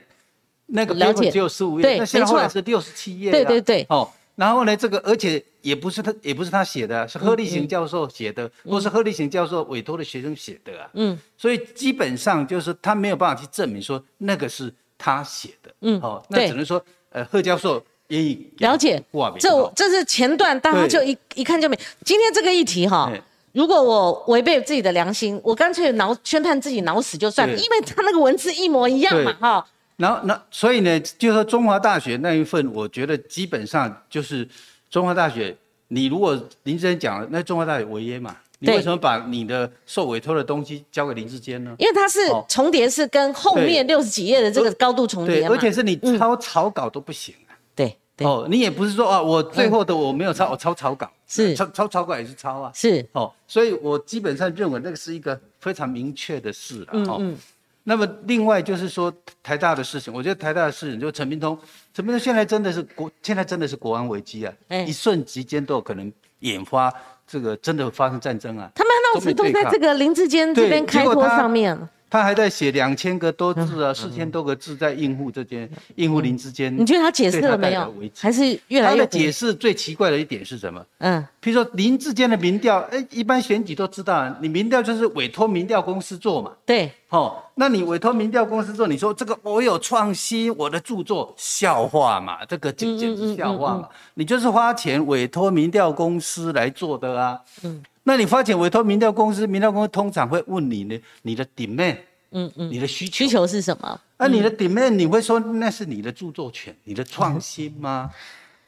那个了解只有十五页，那现在后来是六十七页。对对对。哦，然后呢，这个而且也不是他也不是他写的，是贺立行教授写的，或是贺立行教授委托的学生写的啊。嗯。所以基本上就是他没有办法去证明说那个是。他写的，嗯，哦，那只能说，呃，贺教授愿意了解。这我哦这是前段，大家就一一看就没。今天这个议题哈哎，如果我违背自己的良心，我干脆脑宣判自己脑死就算了，因为他那个文字一模一样嘛对。哈。然后那所以呢，就是说中华大学那一份，我觉得基本上就是中华大学，你如果林志坚讲了，那中华大学违约嘛，你对。为什么把你的受委托的东西交给林志坚呢？因为它是哦。重叠，是跟后面六十几页的这个高度重对，叠嘛。而且是你抄草稿都不行啊。对对。哦，你也不是说啊，我最后的我没有抄，我抄草稿，是。抄抄草稿也是抄啊。是，哦，所以我基本上认为那个是一个非常明确的事了。哦，嗯嗯，那么另外就是说台大的事情，我觉得台大的事情，就陈明通，陈明通现在真的是国，现在真的是国安危机啊，哎。一瞬之间都有可能引发这个真的发生战争啊。他们闹子都在这个林志坚这边开脱上面。他还在写两千个多字啊，四千多个字在应付这件应付林之间。嗯你觉得他解释了没有还是越来越他的解释最奇怪的一点是什么？嗯，譬如说林志坚的民调，哎，一般选举都知道啊，你民调就是委托民调公司做嘛。对，哦，那你委托民调公司做，你说这个我有创新，我的著作笑话嘛？这个简简直笑话嘛？你就是花钱委托民调公司来做的啊。嗯，那你花钱委托民调公司，民调公司通常会问你呢，你的 demand，嗯嗯，你的需求。需求是什么？啊，你的 demand 你会说那是你的著作权，你的创新吗？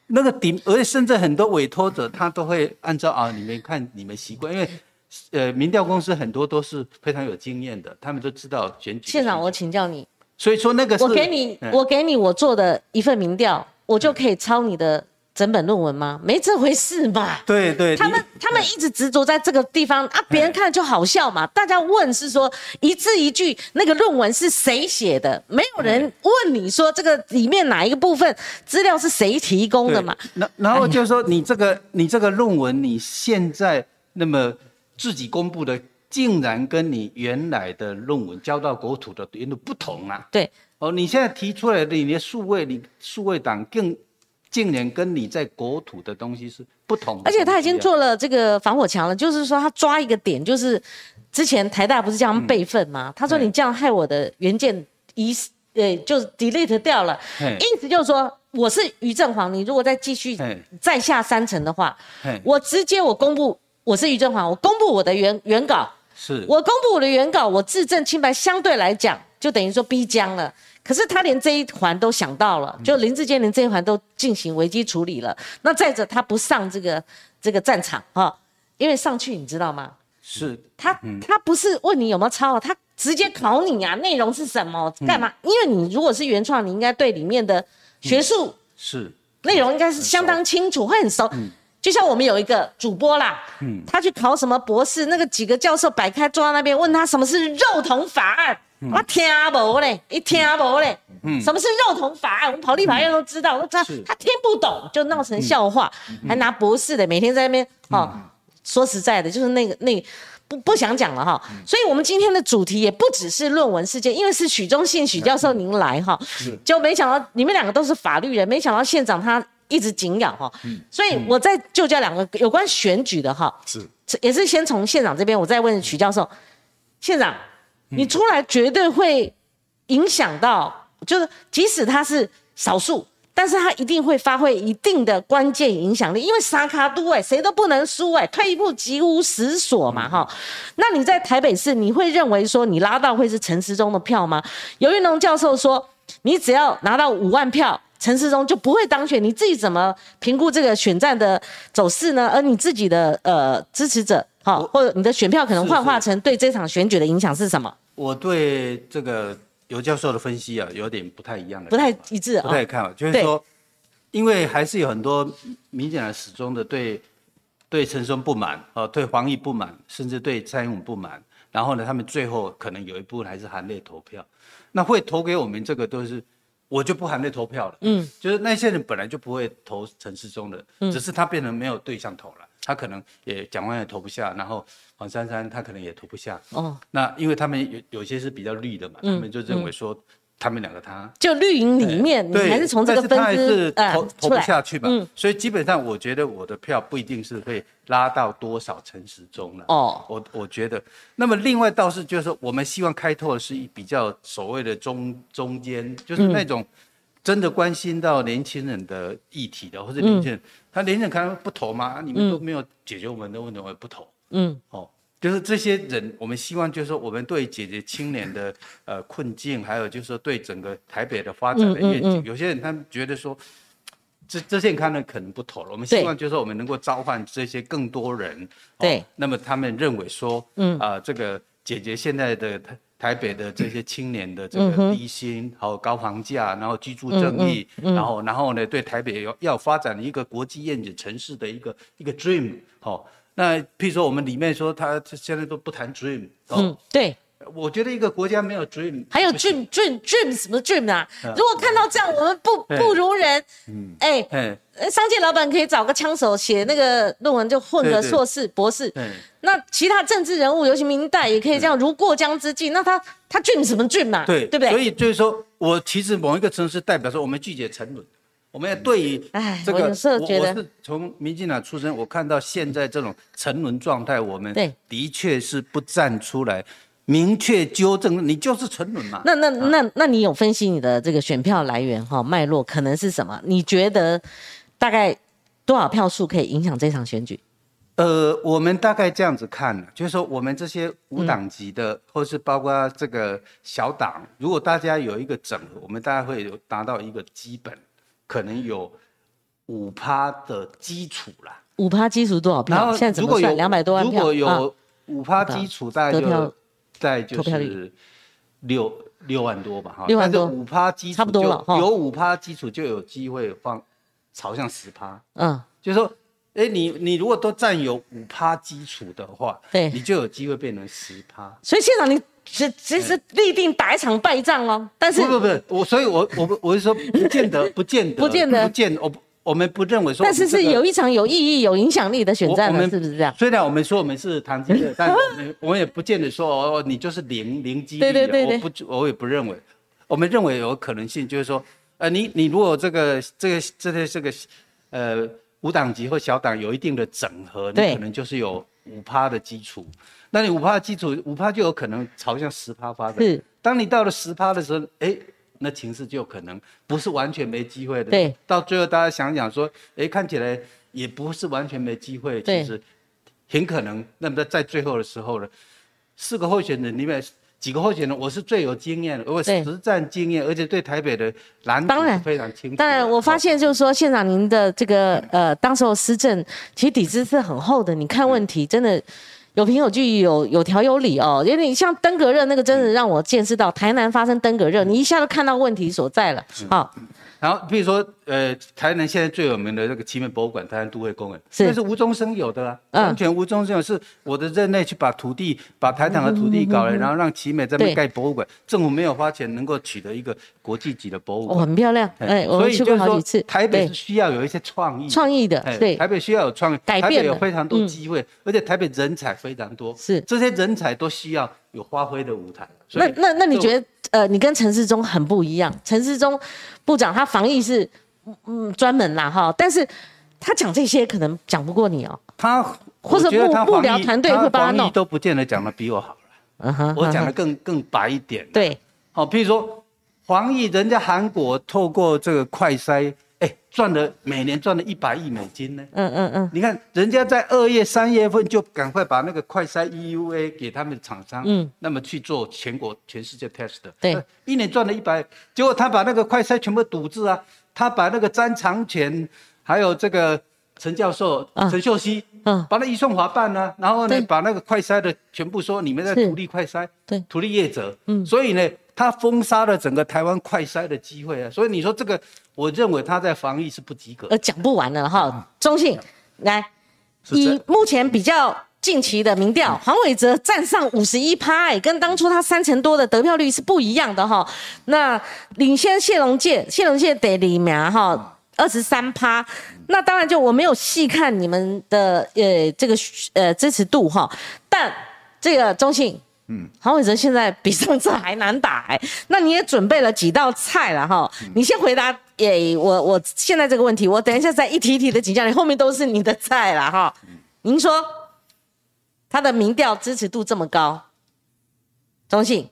那个 d 而且甚至很多委托者他都会按照啊，你们看你们习惯，因为呃，民调公司很多都是非常有经验的，他们都知道选举的县长，我请教你，所以说那个是我给你，嗯。我给你我做的一份民调，我就可以抄你的整本论文吗？没这回事嘛。对对，他们他们一直执着在这个地方啊，别人看了就好笑嘛。大家问是说一字一句那个论文是谁写的，没有人问你说这个里面哪一个部分资料是谁提供的嘛？然然后就是说你这个你这个论文你现在那么自己公布的，竟然跟你原来的论文交到国土的原路不同啊。对，哦，你现在提出来的你的数位，你数位档更竟然跟你在国土的东西是不同的啊、而且他已经做了这个防火墙了，就是说他抓一个点，就是之前台大不是叫他们备份吗？他说你这样害我的原件遗呃就 delete 掉了，嘿。意思就是说我是于正煌，你如果再继续再下三层的话，我直接我公布我是于正煌，我公布我的原原稿，是。我公布我的原稿，我自证清白，相对来讲就等于说逼僵了。可是他连这一环都想到了，就林志坚连这一环都进行危机处理了。那再者，他不上这个这个战场哈、因为上去你知道吗？是他他不是问你有没有抄啊，他直接考你啊，内容是什么，干嘛？因为你如果是原创，你应该对里面的学术是内容应该是相当清楚，会很熟。就像我们有一个主播啦，他去考什么博士，那个几个教授摆开坐在那边，问他什么是肉童法案，我听无嘞，一听无嘞，什么是肉童法案？我们跑立法院都知道，我都知道他听不懂，就闹成笑话，还拿博士的每天在那边哦。说实在的，就是那个那個不不想讲了哈。所以我们今天的主题也不只是论文事件，因为是许忠信许教授您来哈，就没想到你们两个都是法律人，没想到县长他一直敬仰哈。所以我再就教两个有关选举的哈，是。也是先从县长这边，我再问许教授，县长，你出来绝对会影响到，就是即使他是少数。但是他一定会发挥一定的关键影响力，因为沙卡都哎，谁都不能输哎，退一步即无死所嘛哈。那你在台北市，你会认为说你拉到会是陈时中的票吗？尤玉龙教授说，你只要拿到五万票，陈时中就不会当选。你自己怎么评估这个选战的走势呢？而你自己的呃支持者哈，或者你的选票可能幻化成对这场选举的影响是什么？我对这个尤教授的分析啊，有点不太一样的不太一致啊、不太看法，就是说，因为还是有很多民进党始终的对对陈松不满，哦，对黄毅不满，甚至对蔡英文不满，然后呢，他们最后可能有一部分还是含泪投票，那会投给我们这个都是。我就不含泪投票了，嗯，就是那些人本来就不会投陈世忠的，只是他变成没有对象投了，他可能也蒋万也投不下，然后黄珊珊他可能也投不下，哦，那因为他们有有些是比较绿的嘛，他们就认为说他们两个他就绿营里面，你还是从这个分支呃投投不下去嘛。所以基本上我觉得我的票不一定是会拉到多少陈时中了。哦，我我觉得，那么另外倒是就是说，我们希望开拓的是比较所谓的中中间，就是那种真的关心到年轻人的议题的，或者年轻人他年轻人可能不投吗，你们都没有解决我们的问题，我也不投。嗯，哦。就是这些人，我们希望就是说，我们对解决青年的呃困境，还有就是说对整个台北的发展的愿景，有些人他们觉得说，这这些看呢可能不投了。我们希望就是说，我们能够召唤这些更多人。对。那么他们认为说，嗯啊，这个解决现在的台台北的这些青年的这个低薪，还有高房价，然后居住正义，然后然后呢，对台北要要发展一个国际愿景城市的一个一个 dream，好。那譬如说，我们里面说他现在都不谈 dream，嗯，对，我觉得一个国家没有 dream，还有 dream，dream，dream 什么 dream 啊？如果看到这样，我们不不如人，嗯，哎，商界老板可以找个枪手写那个论文，就混个硕士、博士。那其他政治人物，尤其明代，也可以这样如过江之鲫。那他他 dream 什么 dream 啊？对，对不对？所以就是说我其实某一个城市代表说，我们拒绝沉沦。我们要对于这个，我我是从民进党出身，我看到现在这种沉沦状态，我们的确是不站出来明确纠正，你就是沉沦嘛。那那那那你有分析你的这个选票来源哈脉络可能是什么？你觉得大概多少票数可以影响这场选举？呃，我们大概这样子看，就是说我们这些无党籍的，或是包括这个小党，如果大家有一个整合，我们大概会有达到一个基本。可能有五趴的基础啦，五趴基础多少票？现在怎么算？两百多万票。如果有五趴基础，大概就在就是六六万多吧，哈。六万多。五趴基础差不多了，有五趴基础就有机会放朝向十趴。嗯，就是说，哎，你你如果都占有五趴基础的话，对，你就有机会变成十趴。所以现场你。其其实立定打一场败仗哦，但是不不不，我所以，我我我是说，不见得，不见得，不见得，不见，我我们不认为说，但是是有一场有意义、有影响力的选战，是不是这样？虽然我们说我们是唐吉的，[LAUGHS] 但我们我们也不见得说哦，你就是零零基对对对对，我不我也不认为，我们认为有可能性，就是说，呃，你你如果这个这个这些这个呃无党籍或小党有一定的整合，你可能就是有五趴的基础。那你五趴基础，五趴就有可能朝向十趴发展。是，当你到了十趴的时候，哎，那情势就可能不是完全没机会的。对，到最后大家想想说，哎，看起来也不是完全没机会。其实很可能。那么在在最后的时候呢，四个候选人里面几个候选人，我是最有经验的，我实战经验，而且对台北的蓝图非常清楚。当然，我发现就是说，现场您的这个呃，当时候施政其实底子是很厚的，你看问题真的。有凭有据，有有条有理哦。因为你像登革热那个，真的让我见识到台南发生登革热，你一下就看到问题所在了。好。然后，比如说，呃，台南现在最有名的那个奇美博物馆，台南都会公园，那是无中生有的啊，完全无中生有，是我的任内去把土地，把台糖的土地搞了，然后让奇美在那边盖博物馆，政府没有花钱，能够取得一个国际级的博物馆，很漂亮。哎，我去过好几次。台北是需要有一些创意，创意的，对，台北需要有创意，改变台北有非常多机会，而且台北人才非常多，是。这些人才都需要有发挥的舞台。那那那你觉得，呃，你跟陈世忠很不一样，陈世忠部长他防疫是。嗯，专门啦哈，但是他讲这些可能讲不过你哦。他或者幕幕僚团队会帮他弄，都不见得讲的比我好了。嗯哼，我讲的更更白一点。对，好，譬如说黄奕，人家韩国透过这个快筛，哎，赚了每年赚了一百亿美金呢。嗯嗯嗯，你看人家在二月、三月份就赶快把那个快筛 EUA 给他们厂商，嗯，那么去做全国、全世界 test 对，一年赚了一百，结果他把那个快筛全部堵住啊。他把那个詹长全，还有这个陈教授陈秀熙，嗯，把那移送法办呢，然后呢，把那个快筛的全部说你们在土地快筛，对，土地业者，嗯，所以呢，他封杀了整个台湾快筛的机会啊，所以你说这个，我认为他在防疫是不及格。呃，讲不完了哈，中信来，以目前比较。近期的民调，黄伟哲站上五十一趴，哎，跟当初他三成多的得票率是不一样的哈。那领先谢龙介，谢龙介得里面哈二十三趴。那当然就我没有细看你们的呃这个呃支持度哈，但这个中信嗯，黄伟哲现在比上次还难打哎。那你也准备了几道菜了哈？你先回答诶，我我现在这个问题，我等一下再一题一题的请教你，后面都是你的菜了哈。您说他的民调支持度这么高，中信。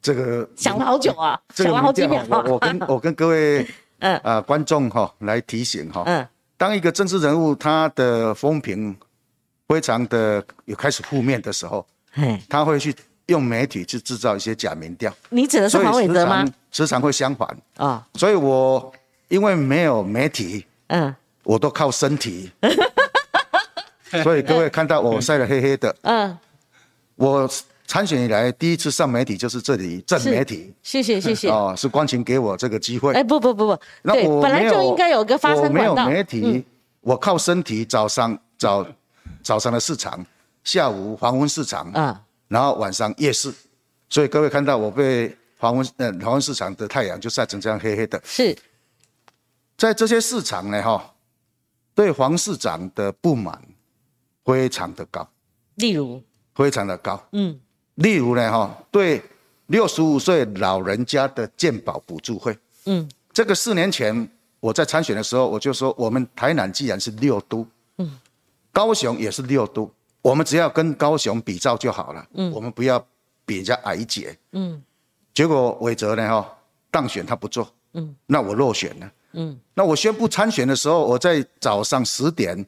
这个想了好久啊，想了好几秒。我我跟 [LAUGHS] 我跟各位嗯啊观众哈来提醒哈，嗯，当一个政治人物他的风评非常的有开始负面的时候，他会去用媒体去制造一些假民调。你指的是黄伟德吗？时常会相反。啊，所以我因为没有媒体，嗯，我都靠身体，[LAUGHS] 所以各位看到我晒得黑黑的，嗯，我。参选以来第一次上媒体就是这里正媒体，谢谢谢谢哦，是光晴给我这个机会。哎不不不不，那我本来就应该有个发声管道。我没有媒体，我靠身体，早上早早上的市场，下午黄昏市场，啊，然后晚上夜市，所以各位看到我被黄昏呃黄昏市场的太阳就晒成这样黑黑的。是，在这些市场呢哈，对黄市长的不满非常的高，例如？非常的高，嗯。例如呢，哈，对六十五岁老人家的健保补助会，嗯，这个四年前我在参选的时候，我就说，我们台南既然是六都，嗯，高雄也是六都，我们只要跟高雄比照就好了，嗯，我们不要比人家矮一截，嗯，结果韦哲呢，哈，当选他不做，嗯，那我落选了，嗯，那我宣布参选的时候，我在早上十点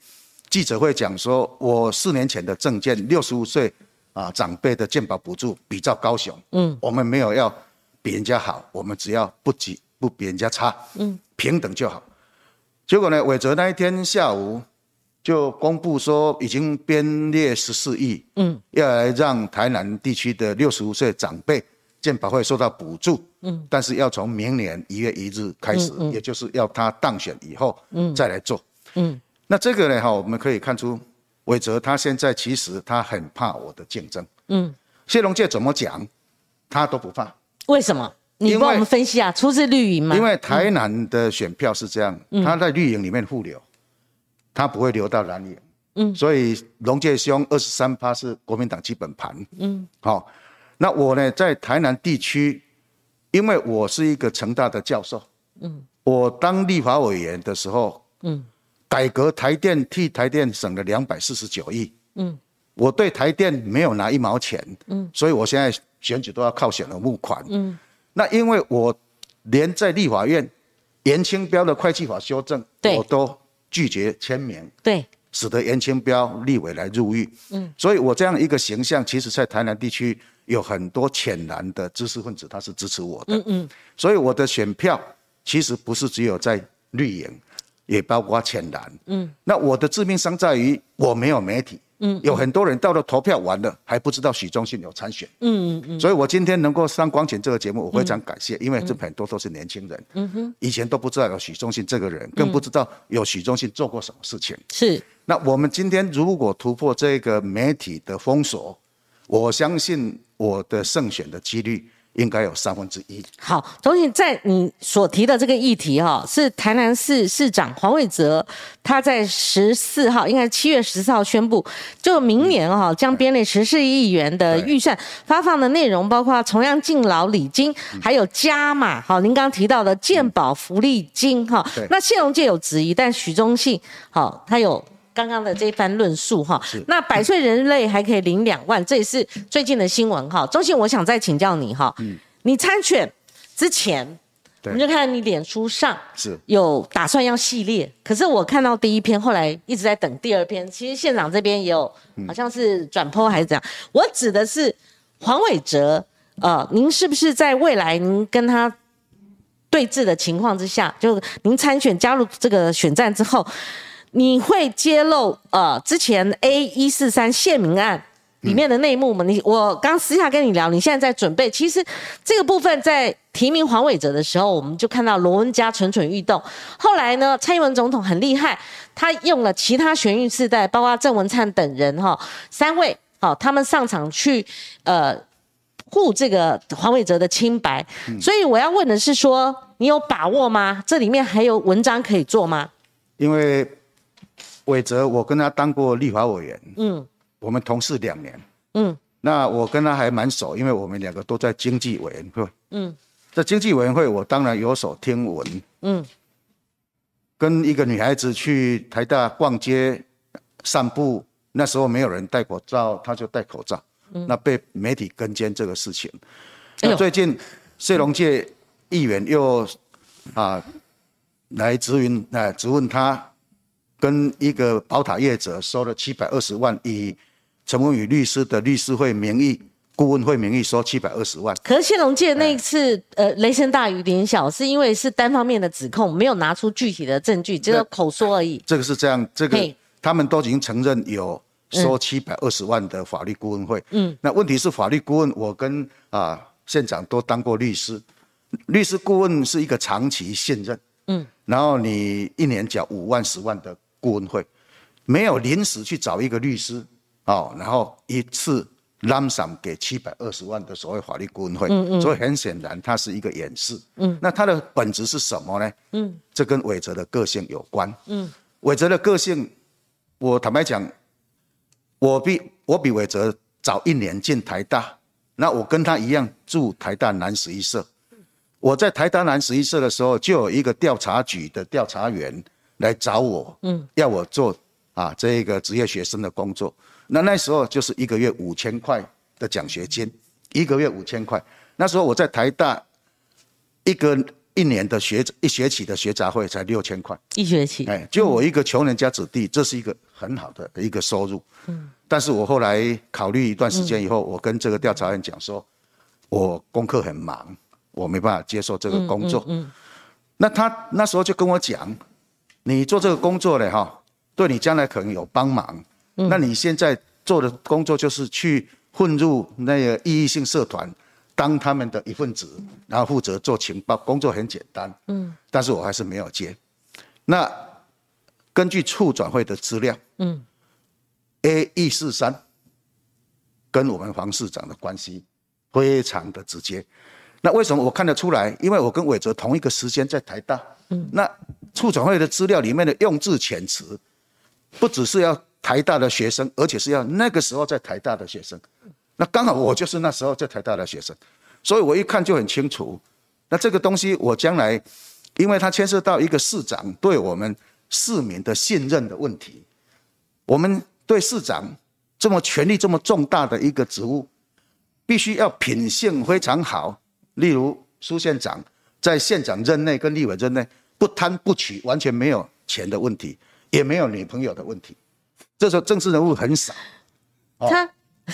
记者会讲说，我四年前的证件六十五岁。啊，长辈的健保补助比较高雄，嗯，我们没有要比人家好，我们只要不急不比人家差，嗯，平等就好。结果呢，韦哲那一天下午就公布说，已经编列十四亿，嗯，要来让台南地区的六十五岁长辈健保会受到补助，嗯，但是要从明年一月一日开始，也就是要他当选以后，嗯，再来做，嗯，那这个呢，哈，我们可以看出。伟哲他现在其实他很怕我的竞争。嗯，谢龙介怎么讲，他都不怕。为什么？你帮我们分析啊，出自绿营吗？因为台南的选票是这样，他在绿营里面互流，他不会流到蓝营。嗯，所以龙介兄二十三趴是国民党基本盘。嗯，好，那我呢在台南地区，因为我是一个成大的教授。嗯，我当立法委员的时候。嗯。改革台电替台电省了两百四十九亿，嗯，我对台电没有拿一毛钱，嗯，所以我现在选举都要靠选的募款，嗯，那因为我连在立法院严清标的会计法修正，我都拒绝签名，对，使得严清标立委来入狱，嗯，所以我这样一个形象，其实在台南地区有很多浅蓝的知识分子，他是支持我的，嗯嗯，所以我的选票其实不是只有在绿营。也包括浅蓝，嗯，那我的致命伤在于我没有媒体，嗯，有很多人到了投票完了还不知道许忠信有参选，嗯嗯嗯，所以我今天能够上光前这个节目，我非常感谢，因为这很多都是年轻人，嗯哼，以前都不知道有许忠信这个人，更不知道有许忠信做过什么事情，是。那我们今天如果突破这个媒体的封锁，我相信我的胜选的几率。应该有三分之一。好，总体在你所提的这个议题哈，是台南市市长黄伟哲，他在十四号，应该是七月十四号宣布，就明年哈将编列十四亿元的预算发放的内容，包括重阳敬老礼金，还有加码哈，您刚刚提到的健保福利金哈。那谢龙介有质疑，但许忠信好，他有。刚刚的这番论述哈，那百岁人类还可以领两万，这也是最近的新闻哈。中信，我想再请教你哈，你参选之前，我们就看你脸书上是有打算要系列，可是我看到第一篇，后来一直在等第二篇。其实县长这边也有，好像是转播还是怎样？我指的是黄伟哲，呃，您是不是在未来您跟他对峙的情况之下，就您参选加入这个选战之后？你会揭露呃之前 A 一四三县民案里面的内幕吗？你我刚私下跟你聊，你现在在准备。其实这个部分在提名黄伟哲的时候，我们就看到罗文嘉蠢蠢欲动。后来呢，蔡英文总统很厉害，他用了其他玄运世代，包括郑文灿等人哈，三位好，他们上场去呃护这个黄伟哲的清白。所以我要问的是说，你有把握吗？这里面还有文章可以做吗？因为。伟哲，我跟他当过立法委员，嗯，我们同事两年，嗯，那我跟他还蛮熟，因为我们两个都在经济委员会。嗯，在经济委员会，我当然有所听闻。嗯，跟一个女孩子去台大逛街、散步，那时候没有人戴口罩，他就戴口罩。嗯，那被媒体跟监这个事情。那最近，谢龙界议员又啊来质询，啊质问他跟一个宝塔业者收了七百二十万，以陈文宇律师的律师会名义。顾问会名义收七百二十万，可是谢龙介那一次，呃，雷声大雨点小，是因为是单方面的指控，没有拿出具体的证据，只有口说而已。这个是这样，这个他们都已经承认有收七百二十万的法律顾问会。嗯，那问题是法律顾问，我跟啊县长都当过律师，律师顾问是一个长期信任。嗯，然后你一年缴五万十万的顾问费，没有临时去找一个律师哦，然后一次。拉上给七百二十万的所谓法律顾问费，所以很显然它是一个掩饰。嗯，那它的本质是什么呢？嗯，这跟伟哲的个性有关。嗯，伟哲的个性，我坦白讲，我比我比伟哲早一年进台大，那我跟他一样住台大南十一社。我在台大南十一社的时候，就有一个调查局的调查员来找我，嗯，要我做啊这个职业学生的工作。那那时候就是一个月五千块的奖学金，一个月五千块。那时候我在台大，一个一年的学一学期的学杂费才六千块，一学期。哎，就我一个穷人家子弟，这是一个很好的一个收入。嗯。但是我后来考虑一段时间以后，我跟这个调查员讲说，我功课很忙，我没办法接受这个工作。嗯。那他那时候就跟我讲，你做这个工作呢，哈，对你将来可能有帮忙。那你现在做的工作就是去混入那个意义性社团，当他们的一份子，然后负责做情报工作，很简单。嗯，但是我还是没有接。那根据处转会的资料，嗯，A 一四三跟我们黄市长的关系非常的直接。那为什么我看得出来？因为我跟伟哲同一个时间在台大。嗯，那处转会的资料里面的用字遣词，不只是要。台大的学生，而且是要那个时候在台大的学生，那刚好我就是那时候在台大的学生，所以我一看就很清楚。那这个东西我将来，因为它牵涉到一个市长对我们市民的信任的问题，我们对市长这么权力这么重大的一个职务，必须要品性非常好。例如苏县长在县长任内跟立委任内不贪不取，完全没有钱的问题，也没有女朋友的问题。这时候政治人物很少，他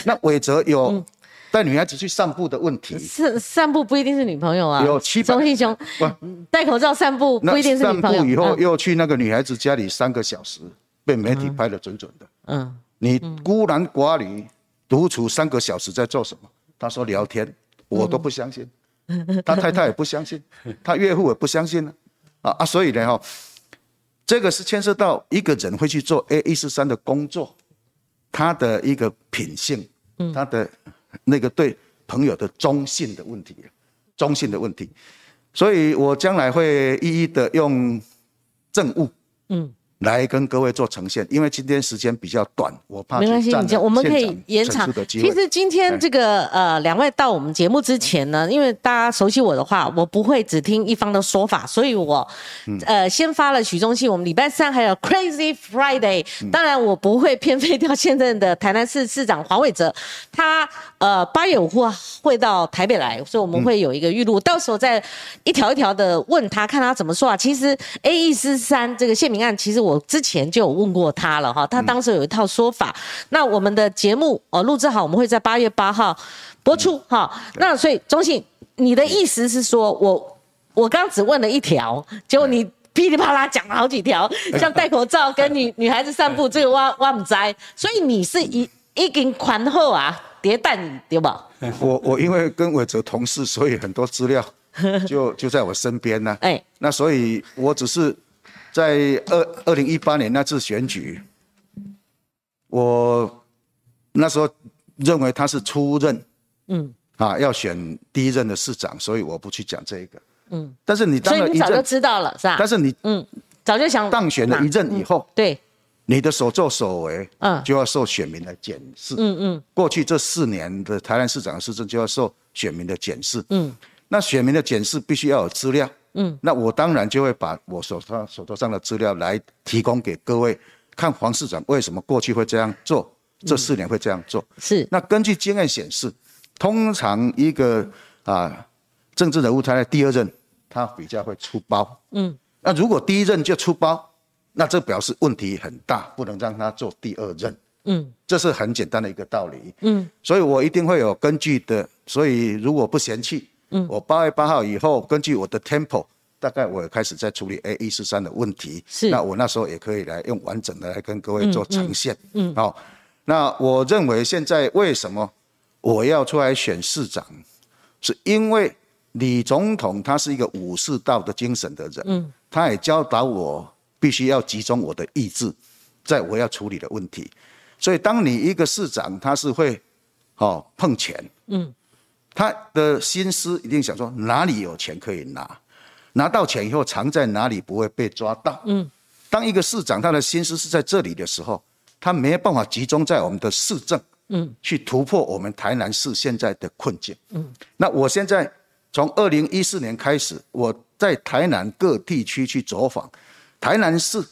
那伟哲有 [LAUGHS] 带女孩子去散步的问题，是散步不一定是女朋友啊。有七钟信雄戴口罩散步不一定是女朋友。散步以后又去那个女孩子家里三个小时，被媒体拍得准准的。嗯，你孤男寡女独处三个小时在做什么？他说聊天，我都不相信，[LAUGHS] 他太太也不相信，他岳父也不相信呢。啊啊，所以呢哈。这个是牵涉到一个人会去做 A 一四三的工作，他的一个品性，他的那个对朋友的忠信的问题，忠信的问题，所以我将来会一一的用政务，嗯。来跟各位做呈现，因为今天时间比较短，我怕没关系，你我们可以延长。其实今天这个呃，两位到我们节目之前呢，因为大家熟悉我的话，我不会只听一方的说法，所以我呃先发了许忠信，我们礼拜三还有 Crazy Friday，当然我不会偏废掉现任的台南市市长黄伟哲，他呃八月五号会到台北来，所以我们会有一个预录，到时候再一条一条的问他，看他怎么说啊。其实 A E 四三这个谢明案，其实我。我之前就有问过他了哈，他当时有一套说法。那我们的节目哦录制好，我们会在八月八号播出哈。那所以中信，你的意思是说我我刚只问了一条，结果你噼里啪啦讲了好几条，像戴口罩跟女女孩子散步，这个挖挖不摘。所以你是一一根宽厚啊，叠蛋对吧？我我因为跟伟哲同事，所以很多资料就就在我身边呢。哎，那所以我只是。在二二零一八年那次选举，我那时候认为他是初任，嗯，啊，要选第一任的市长，所以我不去讲这个，嗯。但是你当了一任，早就知道了，是吧？但是你，嗯，早就想当选了一任以后，对，你的所作所为，嗯，就要受选民的检视。嗯嗯。过去这四年的台南市长的施政就要受选民的检视。嗯。那选民的检视必须要有资料。嗯。那我当然就会把我手上手头上的资料来提供给各位，看黄市长为什么过去会这样做，这四年会这样做。是。那根据经验显示，通常一个啊政治人物他在第二任，他比较会出包。嗯。那如果第一任就出包，那这表示问题很大，不能让他做第二任。嗯，这是很简单的一个道理。嗯，所以我一定会有根据的。所以如果不嫌弃，嗯，我八月八号以后，根据我的 tempo，大概我开始在处理 A 一四三的问题。是，那我那时候也可以来用完整的来跟各位做呈现。嗯，好，那我认为现在为什么我要出来选市长，是因为李总统他是一个武士道的精神的人。嗯，他也教导我。必须要集中我的意志，在我要处理的问题。所以，当你一个市长，他是会，哦碰钱，嗯，他的心思一定想说哪里有钱可以拿，拿到钱以后藏在哪里不会被抓到，嗯。当一个市长他的心思是在这里的时候，他没有办法集中在我们的市政，嗯，去突破我们台南市现在的困境，嗯。那我现在从二零一四年开始，我在台南各地区去走访。台南市，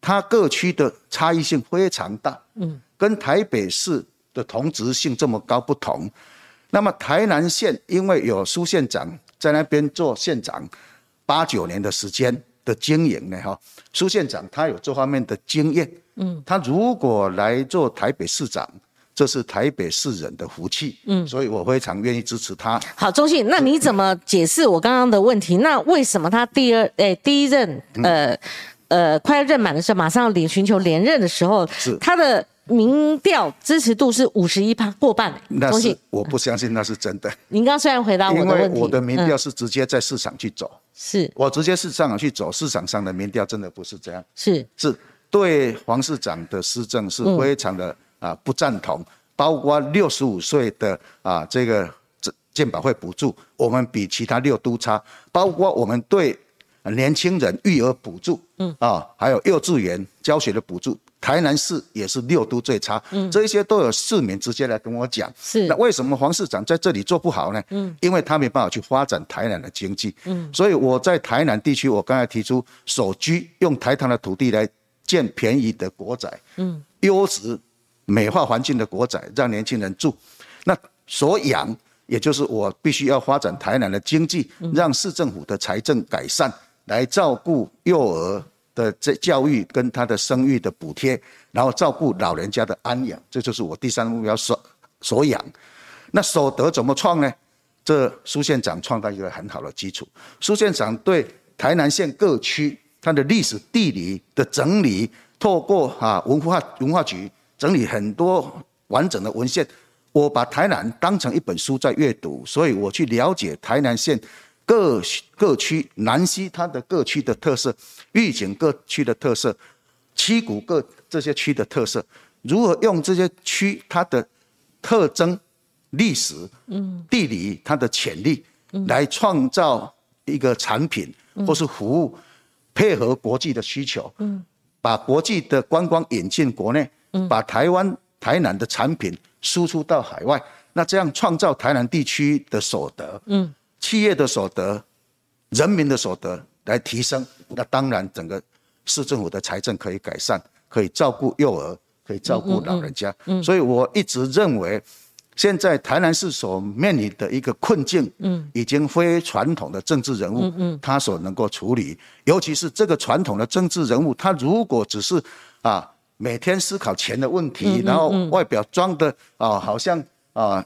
它各区的差异性非常大，嗯，跟台北市的同质性这么高不同。那么台南县因为有苏县长在那边做县长八九年的时间的经营呢，哈，苏县长他有这方面的经验，嗯，他如果来做台北市长，这是台北市人的福气，嗯，所以我非常愿意支持他。好，中信，那你怎么解释我刚刚的问题？那为什么他第二诶第一任呃呃快要任满的时候，马上要领寻求连任的时候，是。他的民调支持度是五十一趴过半？那是，我不相信那是真的。[LAUGHS] 您刚刚虽然回答我的问题，我的民调是直接在市场去走，是。我直接市场去走，市场上的民调真的不是这样，是。是对黄市长的施政是非常的。啊，不赞同，包括六十五岁的啊，这个健健保会补助，我们比其他六都差，包括我们对年轻人育儿补助，嗯。啊，还有幼稚园教学的补助，台南市也是六都最差，嗯，这些都有市民直接来跟我讲，是。那为什么黄市长在这里做不好呢？嗯，因为他没办法去发展台南的经济，嗯，所以我在台南地区，我刚才提出首居用台糖的土地来建便宜的国宅，嗯，优质。美化环境的国宅，让年轻人住。那所养，也就是我必须要发展台南的经济，让市政府的财政改善，来照顾幼儿的这教育跟他的生育的补贴，然后照顾老人家的安养，这就是我第三目标所所养。那所得怎么创呢？这苏县长创造一个很好的基础。苏县长对台南县各区它的历史地理的整理，透过啊文化文化局。整理很多完整的文献，我把台南当成一本书在阅读，所以我去了解台南县各各区南溪它的各区的特色，御景各区的特色，七股各这些区的特色，如何用这些区它的特征、历史、嗯、地理它的潜力，来创造一个产品或是服务，配合国际的需求，嗯，把国际的观光引进国内。把台湾台南的产品输出到海外，那这样创造台南地区的所得，嗯，企业的所得，人民的所得来提升，那当然整个市政府的财政可以改善，可以照顾幼儿，可以照顾老人家。嗯，所以我一直认为，现在台南市所面临的一个困境，嗯，已经非传统的政治人物，嗯，他所能够处理，尤其是这个传统的政治人物，他如果只是啊。每天思考钱的问题，然后外表装的啊，好像啊，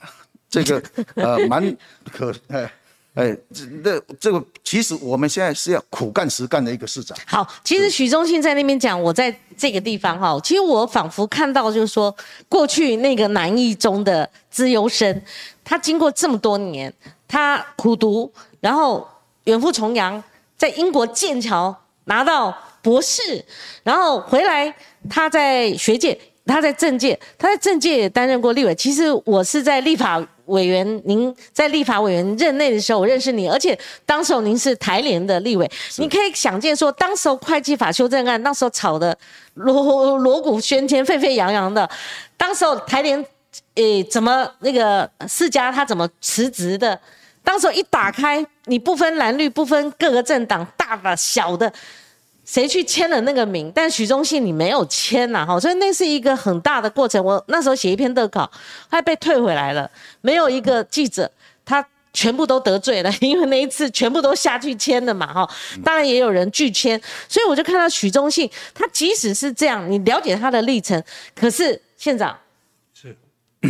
这个 [LAUGHS] 呃蛮可哎哎，这这个其实我们现在是要苦干实干的一个市长。好，其实许忠信在那边讲，我在这个地方哈，其实我仿佛看到就是说，过去那个南艺中的资优生，他经过这么多年，他苦读，然后远赴重洋，在英国剑桥拿到博士，然后回来。他在学界他在政界，他在政界也担任过立委。其实我是在立法委员，您在立法委员任内的时候，我认识你，而且当时候您是台联的立委，你可以想见说，当时候会计法修正案那时候吵得锣锣鼓喧天、沸沸扬扬的，当时候台联诶怎么那个世家他怎么辞职的？当时候一打开，你不分蓝绿，不分各个政党，大的小的。谁去签了那个名？但许忠信你没有签呐，哈，所以那是一个很大的过程。我那时候写一篇特稿，还被退回来了。没有一个记者，他全部都得罪了，因为那一次全部都下去签了嘛，哈。当然也有人拒签，所以我就看到许忠信，他即使是这样，你了解他的历程，可是县长是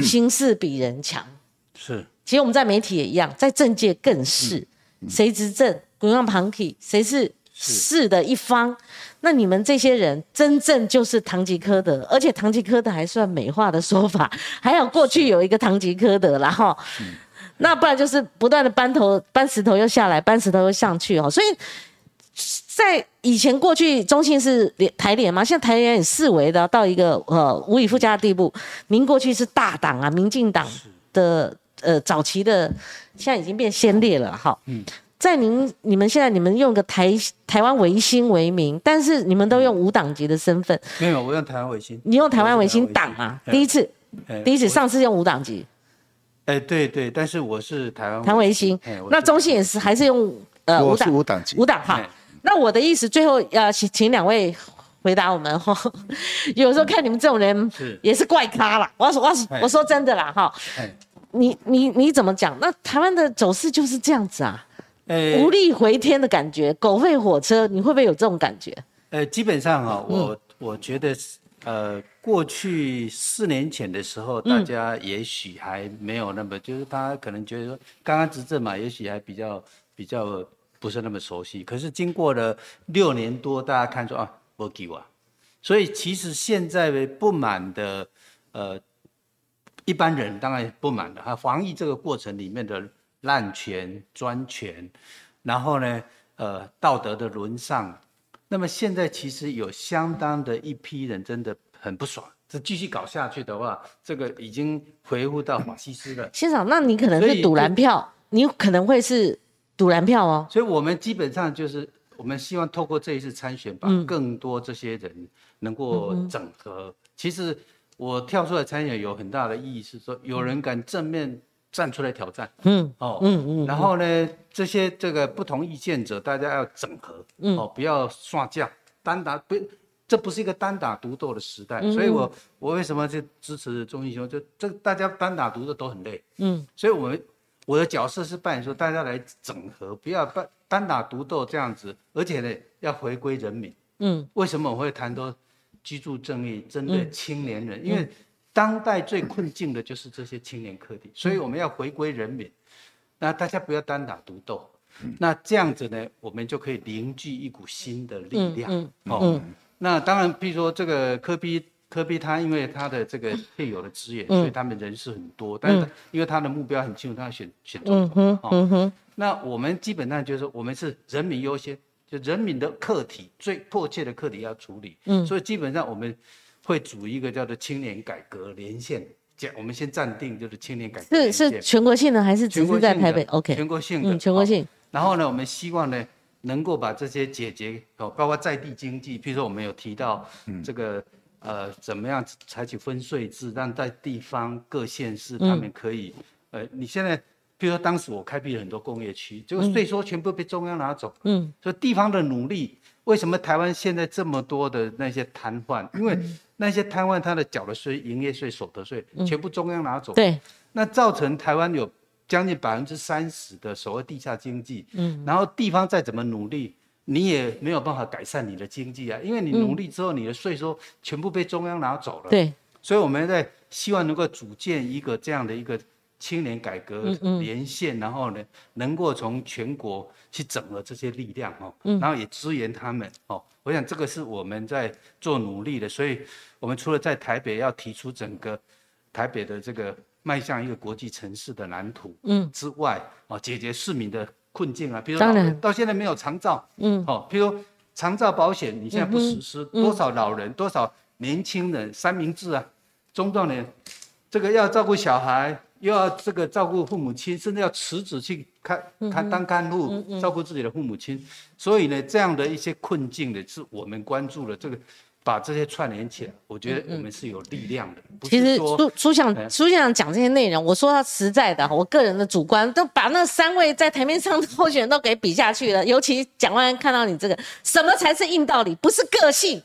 心事比人强，是。其实我们在媒体也一样，在政界更是，谁执政，滚上旁体，谁是。是的一方，那你们这些人真正就是堂吉诃德，而且堂吉诃德还算美化的说法，[LAUGHS] 还有过去有一个堂吉诃德然后，那不然就是不断的搬头搬石头又下来，搬石头又上去哦。所以在以前过去中信是台联嘛，现在台联也四维的到一个呃无以复加的地步。您过去是大党啊，民进党的呃早期的，现在已经变先烈了哈。嗯。在您你们现在你们用个台台湾维新为名，但是你们都用无党籍的身份。没有，我用台湾维新。你用台湾维新党啊？第一次，第一次，上次用无党籍。哎，对对，但是我是台湾台湾维新。那中信也是还是用呃无党无党籍无党哈。那我的意思，最后要请请两位回答我们哈。[LAUGHS] 有时候看你们这种人也是怪咖了。我说我说我说真的啦哈。你你你怎么讲？那台湾的走势就是这样子啊。无力回天的感觉，狗吠火车，你会不会有这种感觉？呃，基本上啊，我我觉得，呃，过去四年前的时候，大家也许还没有那么，就是大家可能觉得说，刚刚执政嘛，也许还比较比较不是那么熟悉。可是经过了六年多，大家看说啊，我给我，所以其实现在不满的，呃，一般人当然不满的哈，防疫这个过程里面的。滥权专权，然后呢，呃，道德的沦丧。那么现在其实有相当的一批人真的很不爽，这继续搞下去的话，这个已经回复到法西斯了。先生，那你可能是赌蓝票，你可能会是赌蓝票哦。所以我们基本上就是，我们希望透过这一次参选，把更多这些人能够整合。其实我跳出来参选有很大的意义，是说有人敢正面。站出来挑战，嗯，哦，嗯嗯，然后呢，这些这个不同意见者，大家要整合，嗯，哦，不要刷架，单打不，这不是一个单打独斗的时代，所以我我为什么就支持钟义兄？就这大家单打独斗都很累，嗯，所以我们我的角色是扮演说大家来整合，不要单单打独斗这样子，而且呢要回归人民，嗯，为什么我会谈到居住正义，针对青年人？因为当代最困境的就是这些青年课题，所以我们要回归人民。那大家不要单打独斗，那这样子呢，我们就可以凝聚一股新的力量。哦，那当然，比如说这个科比，科比他因为他的这个配有的资源，所以他们人是很多。但是因为他的目标很清楚，他要选选总统。哦，那我们基本上就是，我们是人民优先，就人民的课题最迫切的课题要处理。嗯，所以基本上我们。会组一个叫做青年改革连线，讲我们先暂定就是青年改革是是全国性的还是只是在台北？OK，全国性的，嗯，全国性。然后呢，我们希望呢能够把这些解决哦，包括在地经济，譬如说我们有提到这个呃怎么样采取分税制，让在地方各县市他们可以呃，你现在譬如说当时我开辟了很多工业区，结果税收全部被中央拿走，嗯，所以地方的努力，为什么台湾现在这么多的那些瘫痪？因为那些摊贩他的缴的税、营业税、所得税，全部中央拿走。对，那造成台湾有将近百分之三十的所谓地下经济。嗯，然后地方再怎么努力，你也没有办法改善你的经济啊，因为你努力之后，你的税收全部被中央拿走了。对，所以我们在希望能够组建一个这样的一个。青年改革连线，然后呢，能够从全国去整合这些力量哦，然后也支援他们哦。我想这个是我们在做努力的，所以我们除了在台北要提出整个台北的这个迈向一个国际城市的蓝图嗯。之外哦，解决市民的困境啊，比如到现在没有长照嗯。哦，譬如长照保险你现在不实施，多少老人多少年轻人三明治啊，中壮年，这个要照顾小孩，又要这个照顾父母亲，甚至要辞职去看看当干部，照顾自己的父母亲。所以呢，这样的一些困境呢，是我们关注了这个。把这些串联起来，我觉得我们是有力量的。其实苏苏想苏县长讲这些内容，我说他实在的，我个人的主观都把那三位在台面上的候选人都给比下去了。尤其蒋万安看到你这个，什么才是硬道理？不是个性，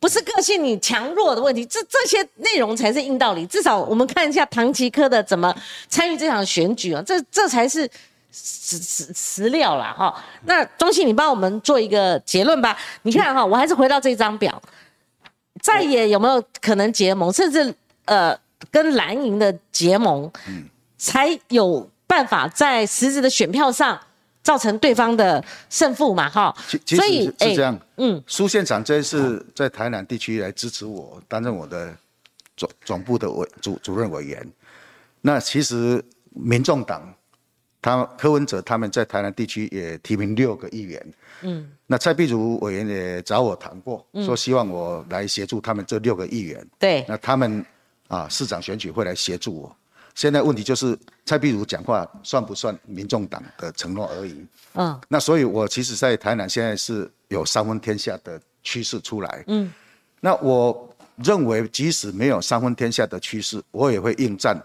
不是个性你强弱的问题，这这些内容才是硬道理。至少我们看一下唐吉诃的怎么参与这场选举啊，这这才是实实实料啦哈。那中信，你帮我们做一个结论吧。你看哈，我还是回到这张表。再也有没有可能结盟，甚至呃跟蓝营的结盟，才有办法在实质的选票上造成对方的胜负嘛？哈，所以是这样。嗯，苏县长这次在台南地区来支持我，担任我的总总部的委主主任委员。那其实民众党。他柯文哲他们在台南地区也提名六个议员，嗯，那蔡壁如委员也找我谈过，说希望我来协助他们这六个议员，对，那他们啊市长选举会来协助我。现在问题就是蔡壁如讲话算不算民众党的承诺而已，嗯，那所以我其实，在台南现在是有三分天下的趋势出来，嗯，那我认为即使没有三分天下的趋势，我也会应战。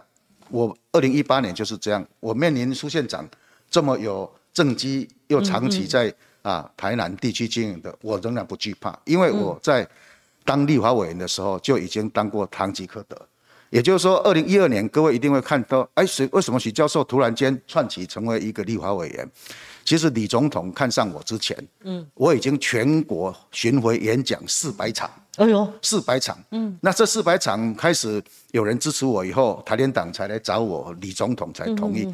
我二零一八年就是这样，我面临苏县长这么有政绩又长期在啊台南地区经营的，我仍然不惧怕，因为我在当立法委员的时候就已经当过堂吉诃德，也就是说，二零一二年各位一定会看到，哎，谁为什么许教授突然间窜起成为一个立法委员？其实李总统看上我之前，嗯，我已经全国巡回演讲四百场。哎呦，四百场，嗯，那这四百场开始有人支持我以后，台联党才来找我，李总统才同意。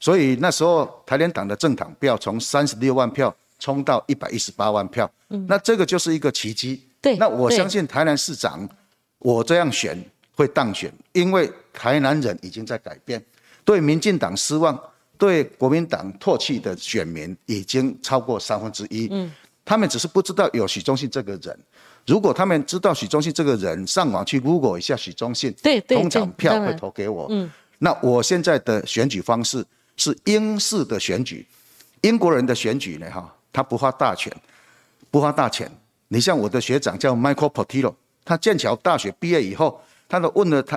所以那时候台联党的政党票从三十六万票冲到一百一十八万票，嗯那这个就是一个奇迹。对，那我相信台南市长，我这样选会当选，因为台南人已经在改变，对民进党失望，对国民党唾弃的选民已经超过三分之一。嗯，他们只是不知道有许忠信这个人。如果他们知道许忠信这个人，上网去 Google 一下许忠信，对对，通常票会投给我。嗯，那我现在的选举方式是英式的选举，英国人的选举呢，哈，他不花大钱，不花大钱。你像我的学长叫 Michael Portillo，他剑桥大学毕业以后，他都问了他，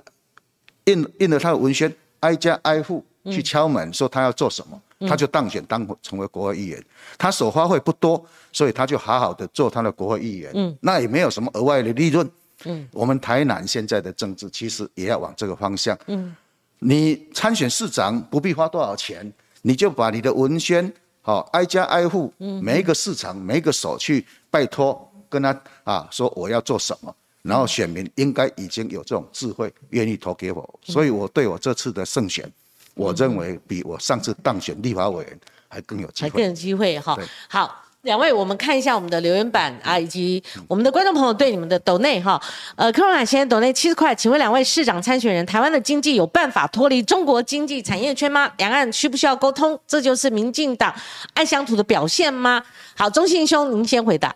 印印了他的文宣，挨家挨户去敲门，说他要做什么。他就当选当成为国会议员，他所花费不多，所以他就好好的做他的国会议员。嗯，那也没有什么额外的利润。嗯，我们台南现在的政治其实也要往这个方向。嗯，你参选市长不必花多少钱，你就把你的文宣好挨家挨户，每一个市场每一个手去拜托跟他啊说我要做什么，然后选民应该已经有这种智慧，愿意投给我，所以我对我这次的胜选。我认为比我上次当选立法委员还更有机会，还更有机会哈。好，两位，我们看一下我们的留言板啊，以及我们的观众朋友对你们的抖内哈。呃，科罗先生抖内七十块，请问两位市长参选人，台湾的经济有办法脱离中国经济产业圈吗？两岸需不需要沟通？这就是民进党爱乡土的表现吗？好，中信兄，您先回答。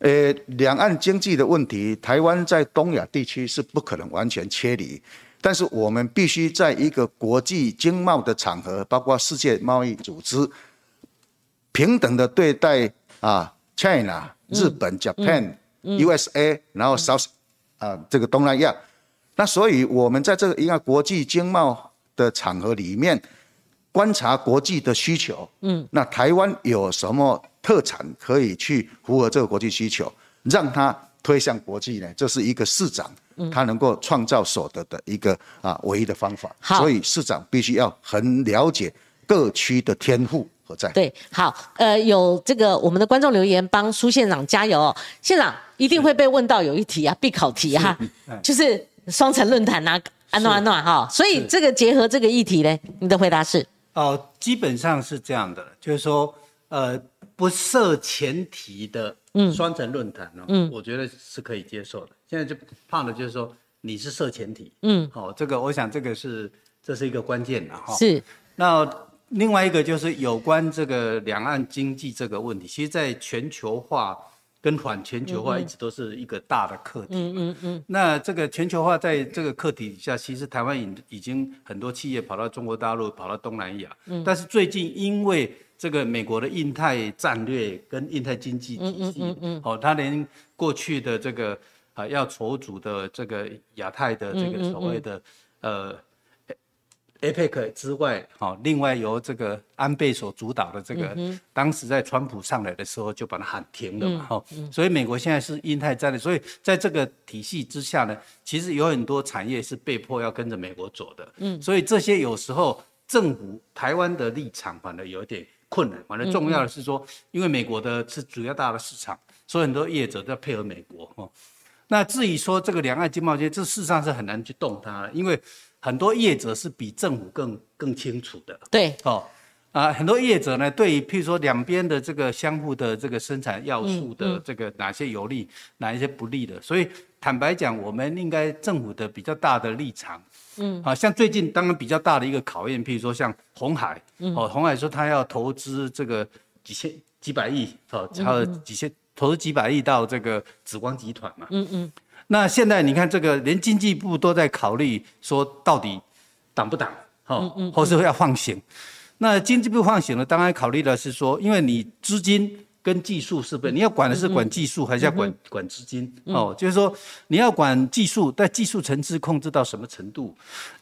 呃，两岸经济的问题，台湾在东亚地区是不可能完全切离。但是我们必须在一个国际经贸的场合，包括世界贸易组织，平等的对待啊，China、日本、Japan、USA，然后 South 啊这个东南亚。那所以我们在这个一个国际经贸的场合里面，观察国际的需求。嗯。那台湾有什么特产可以去符合这个国际需求，让它推向国际呢？这是一个市长。他能够创造所得的一个啊唯一的方法，所以市长必须要很了解各区的天赋何在。对，好，呃，有这个我们的观众留言帮苏县长加油，县长一定会被问到有一题啊，必考题哈，就是双城论坛啊，安诺安诺哈，所以这个结合这个议题呢，你的回答是？哦，基本上是这样的，就是说，呃，不设前提的双城论坛呢，嗯，我觉得是可以接受的。现在就怕的就是说你是设前提，嗯，好，这个我想这个是这是一个关键的哈。是。那另外一个就是有关这个两岸经济这个问题，其实在全球化跟反全球化一直都是一个大的课题。嗯嗯嗯。那这个全球化在这个课题底下，其实台湾已已经很多企业跑到中国大陆，跑到东南亚。嗯。但是最近因为这个美国的印太战略跟印太经济体系，嗯嗯嗯哦，他连过去的这个啊要筹组的这个亚太的这个所谓的呃。APEC 之外，好，另外由这个安倍所主导的这个，当时在川普上来的时候就把它喊停了嘛，哈，所以美国现在是印太战略，所以在这个体系之下呢，其实有很多产业是被迫要跟着美国走的，嗯，所以这些有时候政府台湾的立场反而有点困难，反正重要的是说，因为美国的是主要大的市场，所以很多业者都要配合美国，哈，那至于说这个两岸经贸界，这事实上是很难去动它的，因为。很多业者是比政府更更清楚的，对，哦，啊，很多业者呢，对于譬如说两边的这个相互的这个生产要素的这个哪些有利，哪一些不利的，所以坦白讲，我们应该政府的比较大的立场，嗯，啊，像最近当然比较大的一个考验，譬如说像红海，哦，红海说他要投资这个几千几百亿，哦，还有几千投资几百亿到这个紫光集团嘛，嗯嗯。那现在你看，这个连经济部都在考虑说，到底挡不挡，哈，或是要放行。那经济部放行了，当然考虑的是说，因为你资金跟技术是不是？你要管的是管技术，还是要管管资金？哦，就是说你要管技术，但技术层次控制到什么程度？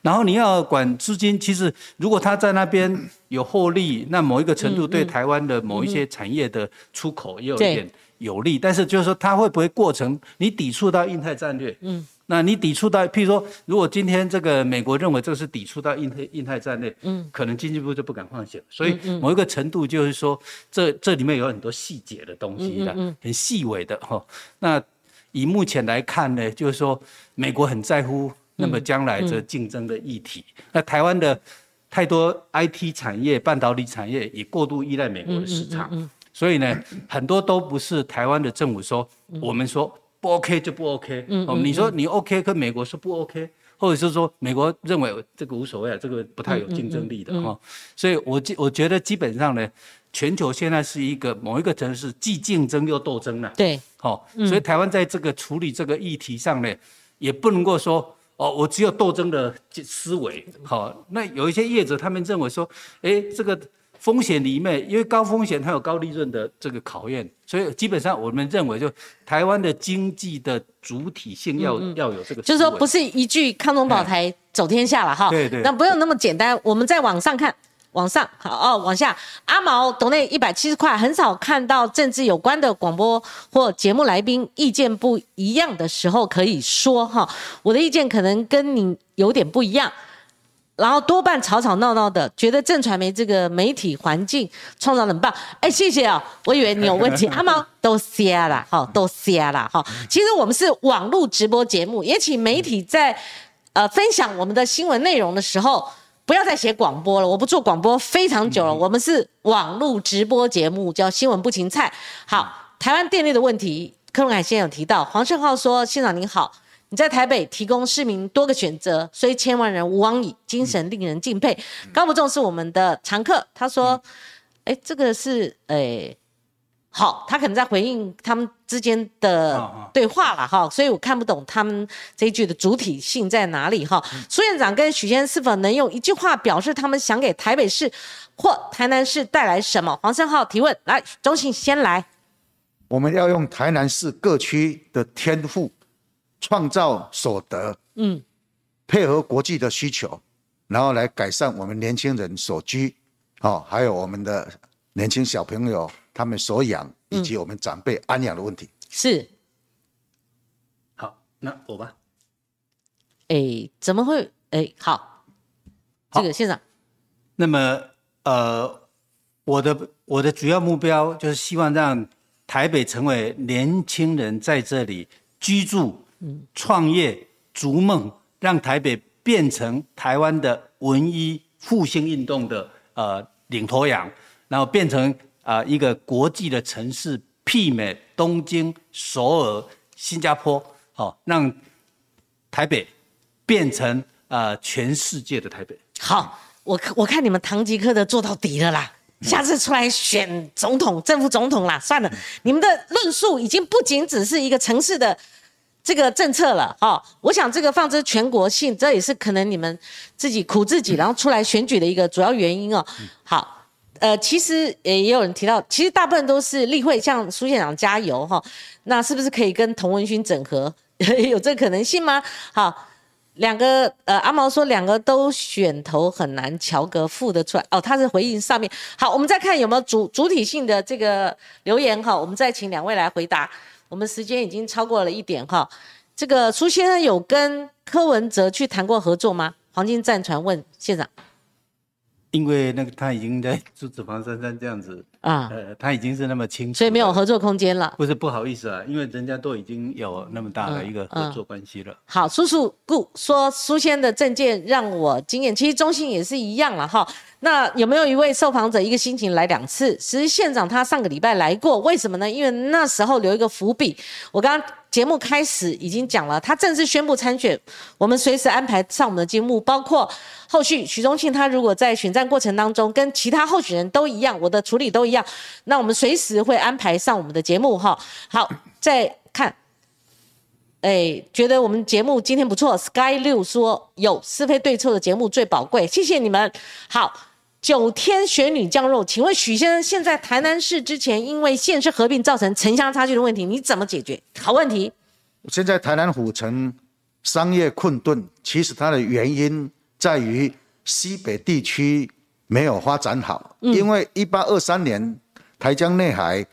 然后你要管资金，其实如果他在那边有获利，那某一个程度对台湾的某一些产业的出口也有一点。有利，但是就是说，他会不会过程你抵触到印太战略？嗯，那你抵触到，譬如说，如果今天这个美国认为这是抵触到印太印太战略，嗯，可能经济部就不敢放行。所以某一个程度就是说，这这里面有很多细节的东西的，很细微的哈。那以目前来看呢，就是说美国很在乎那么将来这竞争的议题。那台湾的太多 IT 产业、半导体产业也过度依赖美国的市场。所以呢，很多都不是台湾的政府说，我们说不 OK 就不 OK。嗯，你说你 OK，跟美国说不 OK，或者是说美国认为这个无所谓啊，这个不太有竞争力的哈。所以，我我觉得基本上呢，全球现在是一个某一个城市既竞争又斗争了。对，好，所以台湾在这个处理这个议题上呢，也不能够说哦，我只有斗争的思维。好，那有一些业者他们认为说，哎，这个。风险里面，因为高风险它有高利润的这个考验，所以基本上我们认为，就台湾的经济的主体性要要有这个，就是说不是一句康中宝台走天下了哈，对对，那不用那么简单。我们再往上看，往上好哦，往下，阿毛董内一百七十块，很少看到政治有关的广播或节目来宾意见不一样的时候可以说哈，我的意见可能跟你有点不一样。然后多半吵吵闹闹的，觉得正传媒这个媒体环境创造很棒。哎，谢谢啊，我以为你有问题。阿毛 [LAUGHS] 都瞎了，哈，都瞎了，哈。其实我们是网络直播节目，也请媒体在呃分享我们的新闻内容的时候，不要再写广播了。我不做广播非常久了，我们是网络直播节目，叫新闻不芹菜。好，台湾电力的问题，柯文凯先生有提到。黄胜浩说：“县长您好。”你在台北提供市民多个选择，虽千万人吾往矣，精神令人敬佩。高不仲是我们的常客，他说：“哎，这个是哎好，他可能在回应他们之间的对话了哈，所以我看不懂他们这一句的主体性在哪里哈。”苏院长跟许先生是否能用一句话表示他们想给台北市或台南市带来什么？黄胜浩提问，来，中信先来。我们要用台南市各区的天赋。创造所得，嗯，配合国际的需求，然后来改善我们年轻人所居，哦，还有我们的年轻小朋友他们所养以及我们长辈安养的问题。是，好，那我吧。哎，怎么会？哎，好，这个县长。那么，呃，我的我的主要目标就是希望让台北成为年轻人在这里居住。创业逐梦，让台北变成台湾的文艺复兴运动的呃领头羊，然后变成啊一个国际的城市，媲美东京、首尔、新加坡，好让台北变成啊全世界的台北。好，我我看你们唐吉诃德做到底了啦。下次出来选总统、正副总统啦。算了，你们的论述已经不仅只是一个城市的这个政策了哈。我想这个放之全国性，这也是可能你们自己苦自己，然后出来选举的一个主要原因哦。好，呃，其实也也有人提到，其实大部分都是例会，向苏县长加油哈。那是不是可以跟童文勋整合？[LAUGHS] 有这可能性吗？好。两个呃，阿毛说两个都选头很难，乔格付得出来哦。他是回应上面。好，我们再看有没有主主体性的这个留言哈。我们再请两位来回答。我们时间已经超过了一点哈。这个苏先生有跟柯文哲去谈过合作吗？黄金战船问县长。因为那个他已经在支持黄珊珊这样子啊，呃，他已经是那么清楚，所以没有合作空间了。不是不好意思啊，因为人家都已经有那么大的一个合作关系了。好，叔叔顾说苏先的证件让我惊艳，其实中心也是一样了哈。那有没有一位受访者一个心情来两次？其实县长他上个礼拜来过，为什么呢？因为那时候留一个伏笔，我刚刚。节目开始已经讲了，他正式宣布参选，我们随时安排上我们的节目，包括后续许宗庆他如果在选战过程当中跟其他候选人都一样，我的处理都一样，那我们随时会安排上我们的节目哈。好，再看，哎，觉得我们节目今天不错，Sky 六说有是非对错的节目最宝贵，谢谢你们。好。九天玄女降肉，请问许先生，现在台南市之前因为县市合并造成城乡差距的问题，你怎么解决？好问题。现在台南府城商业困顿，其实它的原因在于西北地区没有发展好。因为一八二三年台江内海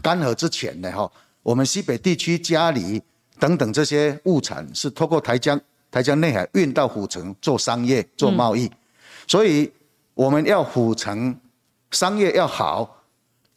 干涸之前呢，哈，我们西北地区家里等等这些物产是透过台江台江内海运到府城做商业做贸易，所以。我们要府城商业要好，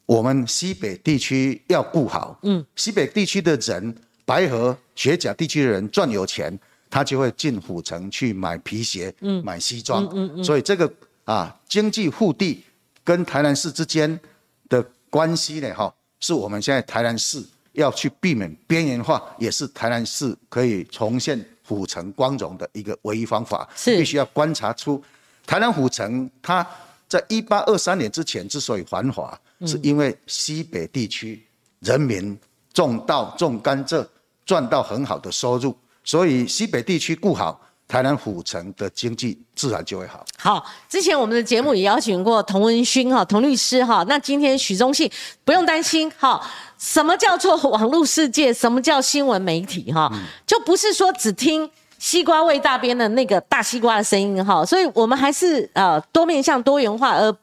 我们西北地区要顾好。嗯，西北地区的人，白河、雪甲地区的人赚有钱，他就会进府城去买皮鞋、嗯，买西装。嗯嗯。所以这个啊，经济腹地跟台南市之间的关系呢，哈，是我们现在台南市要去避免边缘化，也是台南市可以重现府城光荣的一个唯一方法。是，必须要观察出。台南府城，它在一八二三年之前之所以繁华，是因为西北地区人民种稻、种甘蔗，赚到很好的收入，所以西北地区顾好，台南府城的经济自然就会好。好，之前我们的节目也邀请过童文勋哈，童律师哈，那今天许宗信不用担心哈，什么叫做网络世界？什么叫新闻媒体？哈，就不是说只听。西瓜味大边的那个大西瓜的声音哈，所以我们还是呃多面向多元化，而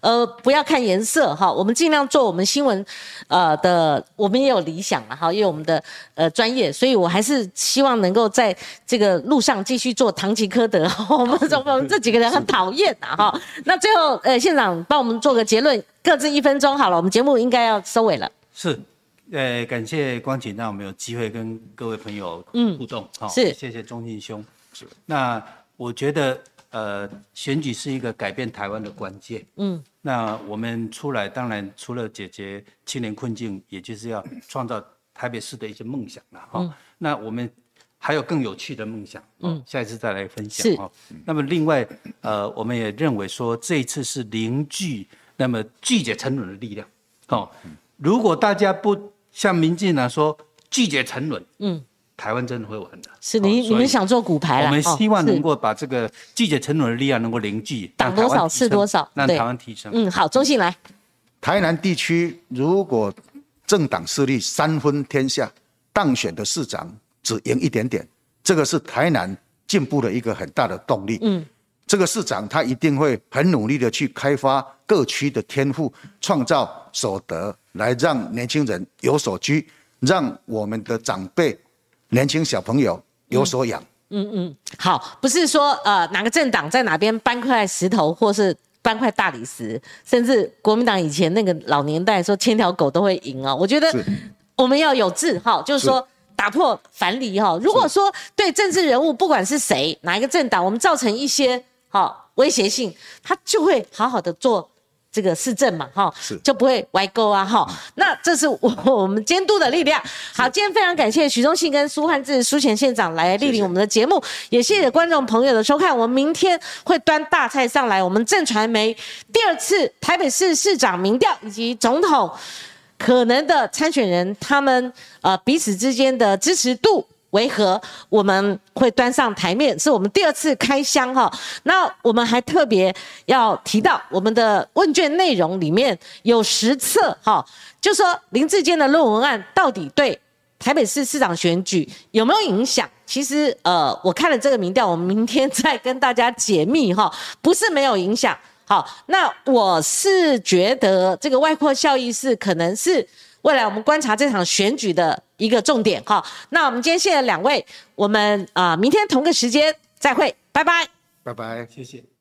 呃不要看颜色哈，我们尽量做我们新闻呃的，我们也有理想了哈，因为我们的呃专业，所以我还是希望能够在这个路上继续做堂吉诃德，我们我们这几个人很讨厌呐哈。那最后呃县长帮我们做个结论，各自一分钟好了，我们节目应该要收尾了。是。呃，感谢光景，让我们有机会跟各位朋友互动。好，是，谢谢钟敬兄。是，那我觉得，呃，选举是一个改变台湾的关键。嗯，那我们出来，当然除了解决青年困境，也就是要创造台北市的一些梦想了。哈，那我们还有更有趣的梦想。嗯，下一次再来分享。哈，那么另外，呃，我们也认为说，这一次是凝聚那么拒绝沉沦的力量。哦，如果大家不像民进党说拒绝沉沦，嗯，台湾真的会完的。是你你们想做股牌了我们希望能够把这个拒绝沉沦的力量能够凝聚，挡多少是多少，让台湾提升。嗯，好，中信来。台南地区如果政党势力三分天下，当选的市长只赢一点点，这个是台南进步的一个很大的动力。嗯，这个市长他一定会很努力的去开发各区的天赋，创造所得。来让年轻人有所居，让我们的长辈、年轻小朋友有所养。嗯嗯，好，不是说呃哪个政党在哪边搬块石头，或是搬块大理石，甚至国民党以前那个老年代说牵条狗都会赢啊。我觉得我们要有志哈，就是说打破樊篱哈。如果说对政治人物，不管是谁哪一个政党，我们造成一些好威胁性，他就会好好的做。这个市政嘛，哈，是就不会歪钩啊，哈。那这是我我们监督的力量。好，今天非常感谢许忠信跟苏汉志苏前县长来莅临我们的节目，也谢谢观众朋友的收看。我们明天会端大菜上来，我们正传媒第二次台北市市长民调以及总统可能的参选人，他们呃彼此之间的支持度。为何我们会端上台面？是我们第二次开箱哈。那我们还特别要提到，我们的问卷内容里面有实测哈，就说林志坚的论文案到底对台北市市长选举有没有影响？其实呃，我看了这个民调，我们明天再跟大家解密哈。不是没有影响。好，那我是觉得这个外扩效益是可能是。未来我们观察这场选举的一个重点哈，那我们今天谢谢两位，我们啊明天同个时间再会，拜拜，拜拜，谢谢。